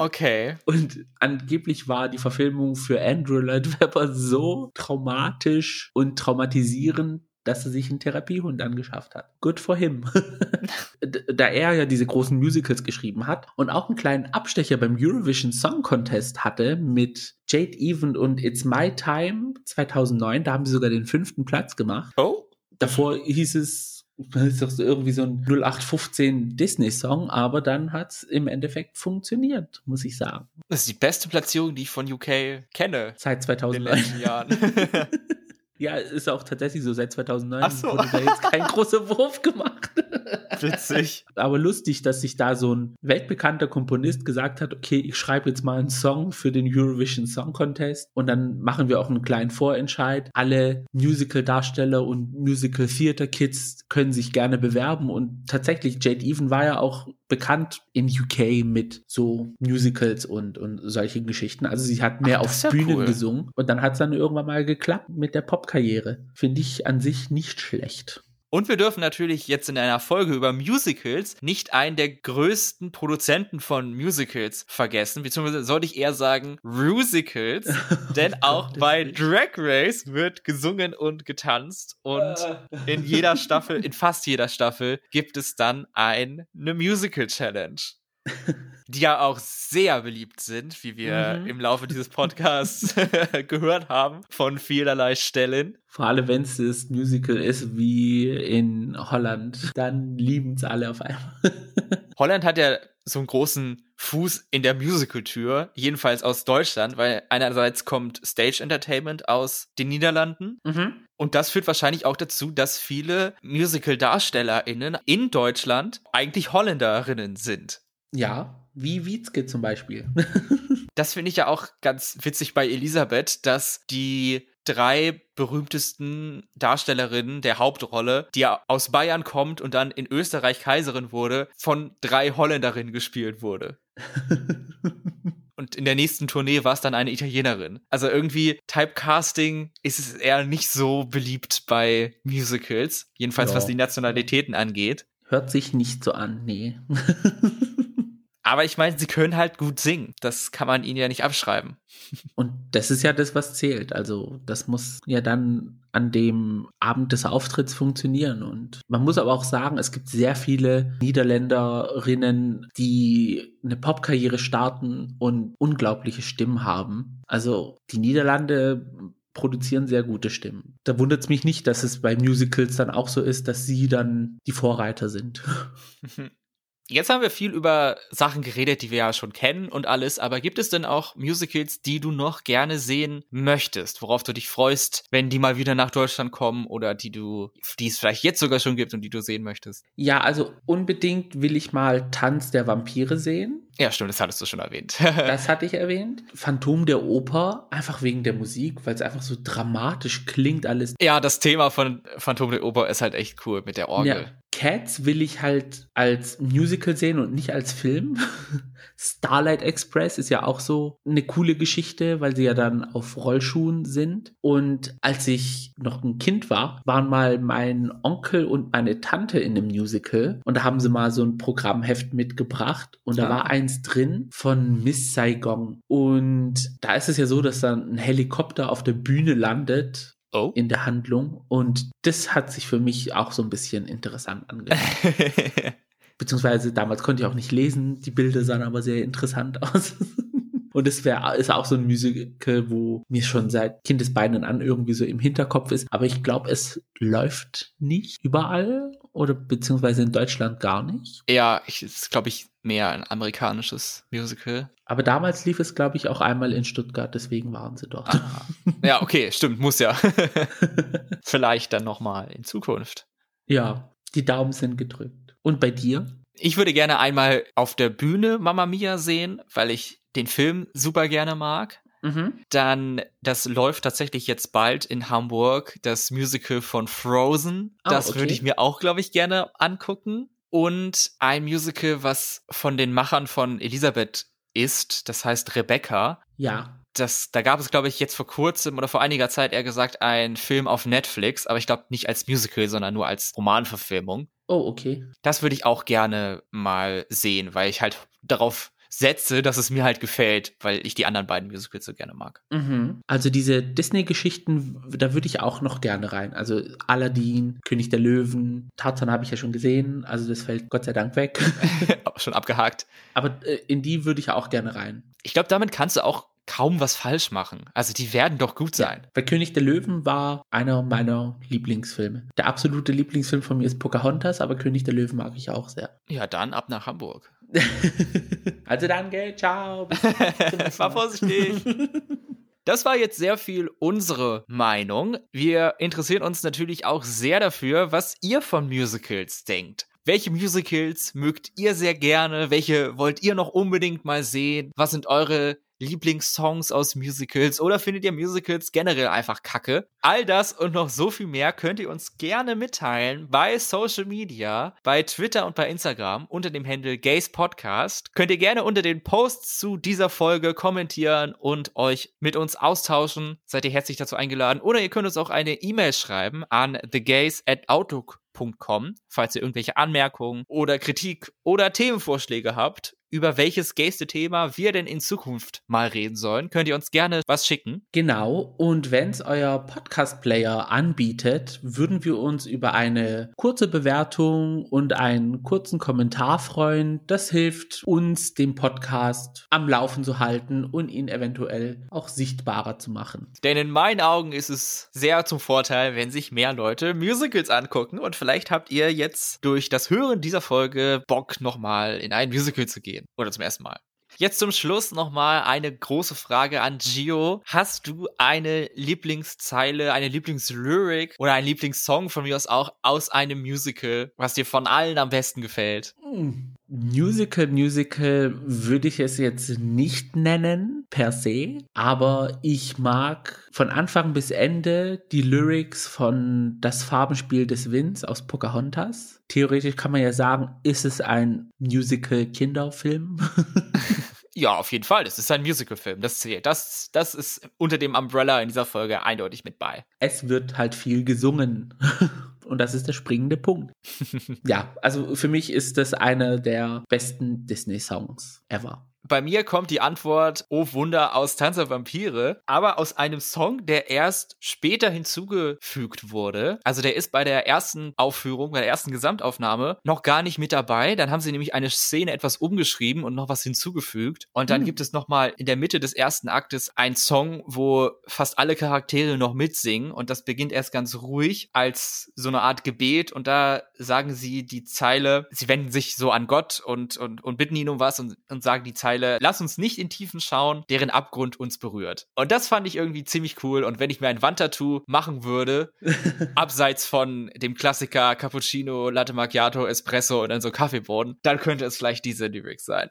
Okay. Und angeblich war die Verfilmung für Andrew Lloyd Webber so traumatisch und traumatisierend, dass er sich einen Therapiehund angeschafft hat. Good for him. da er ja diese großen Musicals geschrieben hat und auch einen kleinen Abstecher beim Eurovision Song Contest hatte mit Jade Even und It's My Time 2009, da haben sie sogar den fünften Platz gemacht. Oh. Davor hieß es, das ist doch so irgendwie so ein 0815 Disney-Song, aber dann hat es im Endeffekt funktioniert, muss ich sagen. Das ist die beste Platzierung, die ich von UK kenne. Seit 2009. In den letzten Jahren. Ja, ist auch tatsächlich so. Seit 2009 Ach so. wurde da jetzt kein großer Wurf gemacht. Witzig. Aber lustig, dass sich da so ein weltbekannter Komponist gesagt hat, okay, ich schreibe jetzt mal einen Song für den Eurovision Song Contest und dann machen wir auch einen kleinen Vorentscheid. Alle Musical-Darsteller und Musical-Theater-Kids können sich gerne bewerben und tatsächlich, Jade Even war ja auch bekannt in UK mit so Musicals und, und solchen Geschichten. Also sie hat mehr Ach, auf ja Bühnen cool. gesungen und dann hat es dann irgendwann mal geklappt mit der Popkarriere. Finde ich an sich nicht schlecht. Und wir dürfen natürlich jetzt in einer Folge über Musicals nicht einen der größten Produzenten von Musicals vergessen, beziehungsweise sollte ich eher sagen Musicals, denn auch bei Drag Race wird gesungen und getanzt und in jeder Staffel, in fast jeder Staffel gibt es dann eine Musical Challenge. die ja auch sehr beliebt sind, wie wir mhm. im Laufe dieses Podcasts gehört haben, von vielerlei Stellen. Vor allem, wenn es das Musical ist wie in Holland, dann lieben es alle auf einmal. Holland hat ja so einen großen Fuß in der Musical-Tür, jedenfalls aus Deutschland, weil einerseits kommt Stage Entertainment aus den Niederlanden mhm. und das führt wahrscheinlich auch dazu, dass viele Musical-DarstellerInnen in Deutschland eigentlich Holländerinnen sind. Ja, wie Wietzke zum Beispiel. das finde ich ja auch ganz witzig bei Elisabeth, dass die drei berühmtesten Darstellerinnen der Hauptrolle, die ja aus Bayern kommt und dann in Österreich Kaiserin wurde, von drei Holländerinnen gespielt wurde. und in der nächsten Tournee war es dann eine Italienerin. Also irgendwie Typecasting ist es eher nicht so beliebt bei Musicals, jedenfalls ja. was die Nationalitäten angeht. Hört sich nicht so an, nee. Aber ich meine, sie können halt gut singen. Das kann man ihnen ja nicht abschreiben. Und das ist ja das, was zählt. Also das muss ja dann an dem Abend des Auftritts funktionieren. Und man muss aber auch sagen, es gibt sehr viele Niederländerinnen, die eine Popkarriere starten und unglaubliche Stimmen haben. Also die Niederlande produzieren sehr gute Stimmen. Da wundert es mich nicht, dass es bei Musicals dann auch so ist, dass sie dann die Vorreiter sind. Jetzt haben wir viel über Sachen geredet, die wir ja schon kennen und alles, aber gibt es denn auch Musicals, die du noch gerne sehen möchtest, worauf du dich freust, wenn die mal wieder nach Deutschland kommen oder die du, die es vielleicht jetzt sogar schon gibt und die du sehen möchtest? Ja, also unbedingt will ich mal Tanz der Vampire sehen. Ja, stimmt, das hattest du schon erwähnt. das hatte ich erwähnt. Phantom der Oper, einfach wegen der Musik, weil es einfach so dramatisch klingt alles. Ja, das Thema von Phantom der Oper ist halt echt cool mit der Orgel. Ja. Cats will ich halt als Musical sehen und nicht als Film. Starlight Express ist ja auch so eine coole Geschichte, weil sie ja dann auf Rollschuhen sind. Und als ich noch ein Kind war, waren mal mein Onkel und meine Tante in einem Musical und da haben sie mal so ein Programmheft mitgebracht und da ah. war eins drin von Miss Saigon. Und da ist es ja so, dass dann ein Helikopter auf der Bühne landet oh. in der Handlung. Und das hat sich für mich auch so ein bisschen interessant angehört. Beziehungsweise damals konnte ich auch nicht lesen, die Bilder sahen aber sehr interessant aus. Und es wäre ist auch so ein Musical, wo mir schon seit Kindesbeinen an irgendwie so im Hinterkopf ist. Aber ich glaube, es läuft nicht überall oder beziehungsweise in Deutschland gar nicht. Ja, ich, ist, glaube ich, mehr ein amerikanisches Musical. Aber damals lief es, glaube ich, auch einmal in Stuttgart, deswegen waren sie dort. Ah. Ja, okay, stimmt, muss ja. Vielleicht dann nochmal in Zukunft. Ja, die Daumen sind gedrückt. Und bei dir? Ich würde gerne einmal auf der Bühne Mamma Mia sehen, weil ich den Film super gerne mag. Mhm. Dann, das läuft tatsächlich jetzt bald in Hamburg, das Musical von Frozen. Ah, Das okay. würde ich mir auch, glaube ich, gerne angucken. Und ein Musical, was von den Machern von Elisabeth ist, das heißt Rebecca. Ja. Das, da gab es, glaube ich, jetzt vor kurzem oder vor einiger Zeit eher gesagt, ein Film auf Netflix, aber ich glaube nicht als Musical, sondern nur als Romanverfilmung. Oh, okay. Das würde ich auch gerne mal sehen, weil ich halt darauf setze, dass es mir halt gefällt, weil ich die anderen beiden Musicals so gerne mag. Mhm. Also diese Disney-Geschichten, da würde ich auch noch gerne rein. Also Aladdin, König der Löwen, Tarzan habe ich ja schon gesehen, also das fällt Gott sei Dank weg. Aber Schon abgehakt. Aber äh, in die würde ich auch gerne rein. Ich glaube, damit kannst du auch kaum was falsch machen. Also die werden doch gut sein. Bei König der Löwen war einer meiner Lieblingsfilme. Der absolute Lieblingsfilm von mir ist Pocahontas, aber König der Löwen mag ich auch sehr. Ja, dann ab nach Hamburg. also danke, ciao. Mal. vorsichtig. Das war jetzt sehr viel unsere Meinung. Wir interessieren uns natürlich auch sehr dafür, was ihr von Musicals denkt. Welche Musicals mögt ihr sehr gerne? Welche wollt ihr noch unbedingt mal sehen? Was sind eure Lieblingssongs aus Musicals oder findet ihr Musicals generell einfach kacke? All das und noch so viel mehr könnt ihr uns gerne mitteilen bei Social Media, bei Twitter und bei Instagram unter dem Handle Gays Podcast. Könnt ihr gerne unter den Posts zu dieser Folge kommentieren und euch mit uns austauschen. Seid ihr herzlich dazu eingeladen. Oder ihr könnt uns auch eine E-Mail schreiben an thegays at outlook.com, falls ihr irgendwelche Anmerkungen oder Kritik oder Themenvorschläge habt, über welches Gäste-Thema wir denn in Zukunft mal reden sollen, könnt ihr uns gerne was schicken. Genau, und wenn es euer Podcast-Player anbietet, würden wir uns über eine kurze Bewertung und einen kurzen Kommentar freuen. Das hilft uns, den Podcast am Laufen zu halten und ihn eventuell auch sichtbarer zu machen. Denn in meinen Augen ist es sehr zum Vorteil, wenn sich mehr Leute Musicals angucken und vielleicht habt ihr jetzt durch das Hören dieser Folge Bock, nochmal in ein Musical zu gehen. Oder zum ersten Mal. Jetzt zum Schluss nochmal eine große Frage an Gio. Hast du eine Lieblingszeile, eine Lieblingslyric oder einen Lieblingssong von mir aus auch aus einem Musical, was dir von allen am besten gefällt? Musical, Musical würde ich es jetzt nicht nennen per se, aber ich mag von Anfang bis Ende die Lyrics von Das Farbenspiel des Winds aus Pocahontas. Theoretisch kann man ja sagen, ist es ein Musical-Kinderfilm? Ja, auf jeden Fall. Das ist ein Musicalfilm. Das zählt. Das, das ist unter dem Umbrella in dieser Folge eindeutig mit bei. es wird halt viel gesungen. Und das ist der springende Punkt. ja, also für mich ist das einer der besten Disney-Songs ever. Bei mir kommt die Antwort, oh Wunder, aus Tanz der Vampire, aber aus einem Song, der erst später hinzugefügt wurde. Also der ist bei der ersten Aufführung, bei der ersten Gesamtaufnahme noch gar nicht mit dabei. Dann haben sie nämlich eine Szene etwas umgeschrieben und noch was hinzugefügt. Und dann Hm. gibt es nochmal in der Mitte des ersten Aktes einen Song, wo fast alle Charaktere noch mitsingen. Und das beginnt erst ganz ruhig als so eine Art Gebet. Und da sagen sie die Zeile, sie wenden sich so an Gott und, und, und bitten ihn um was und, und sagen die Zeile, lass uns nicht in Tiefen schauen, deren Abgrund uns berührt. Und das fand ich irgendwie ziemlich cool. Und wenn ich mir ein Wandtattoo machen würde, abseits von dem Klassiker Cappuccino, Latte Macchiato, Espresso und dann so Kaffeebohnen, dann könnte es vielleicht diese Lyrics sein.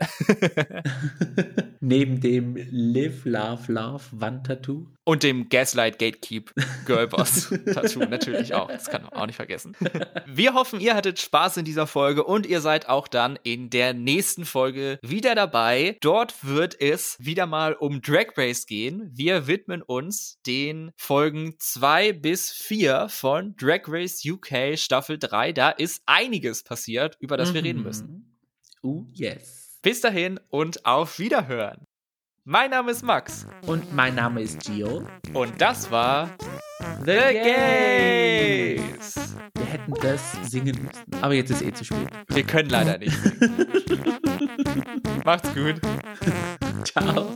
Neben dem Live, Love, Love Wandtattoo. Und dem Gaslight Gatekeep Girlboss Tattoo natürlich auch. Das kann man auch nicht vergessen. Wir hoffen, ihr hattet Spaß in dieser Folge und ihr seid auch dann in der nächsten Folge wieder dabei. Dort wird es wieder mal um Drag Race gehen. Wir widmen uns den Folgen 2 bis 4 von Drag Race UK Staffel 3. Da ist einiges passiert, über das wir reden müssen. Oh, yes. Bis dahin und auf Wiederhören. Mein Name ist Max Und mein Name ist Gio. und das war The Gays. Wir hätten das singen müssen. Aber jetzt ist eh zu spät. Wir können leider nicht. Macht's gut. Ciao.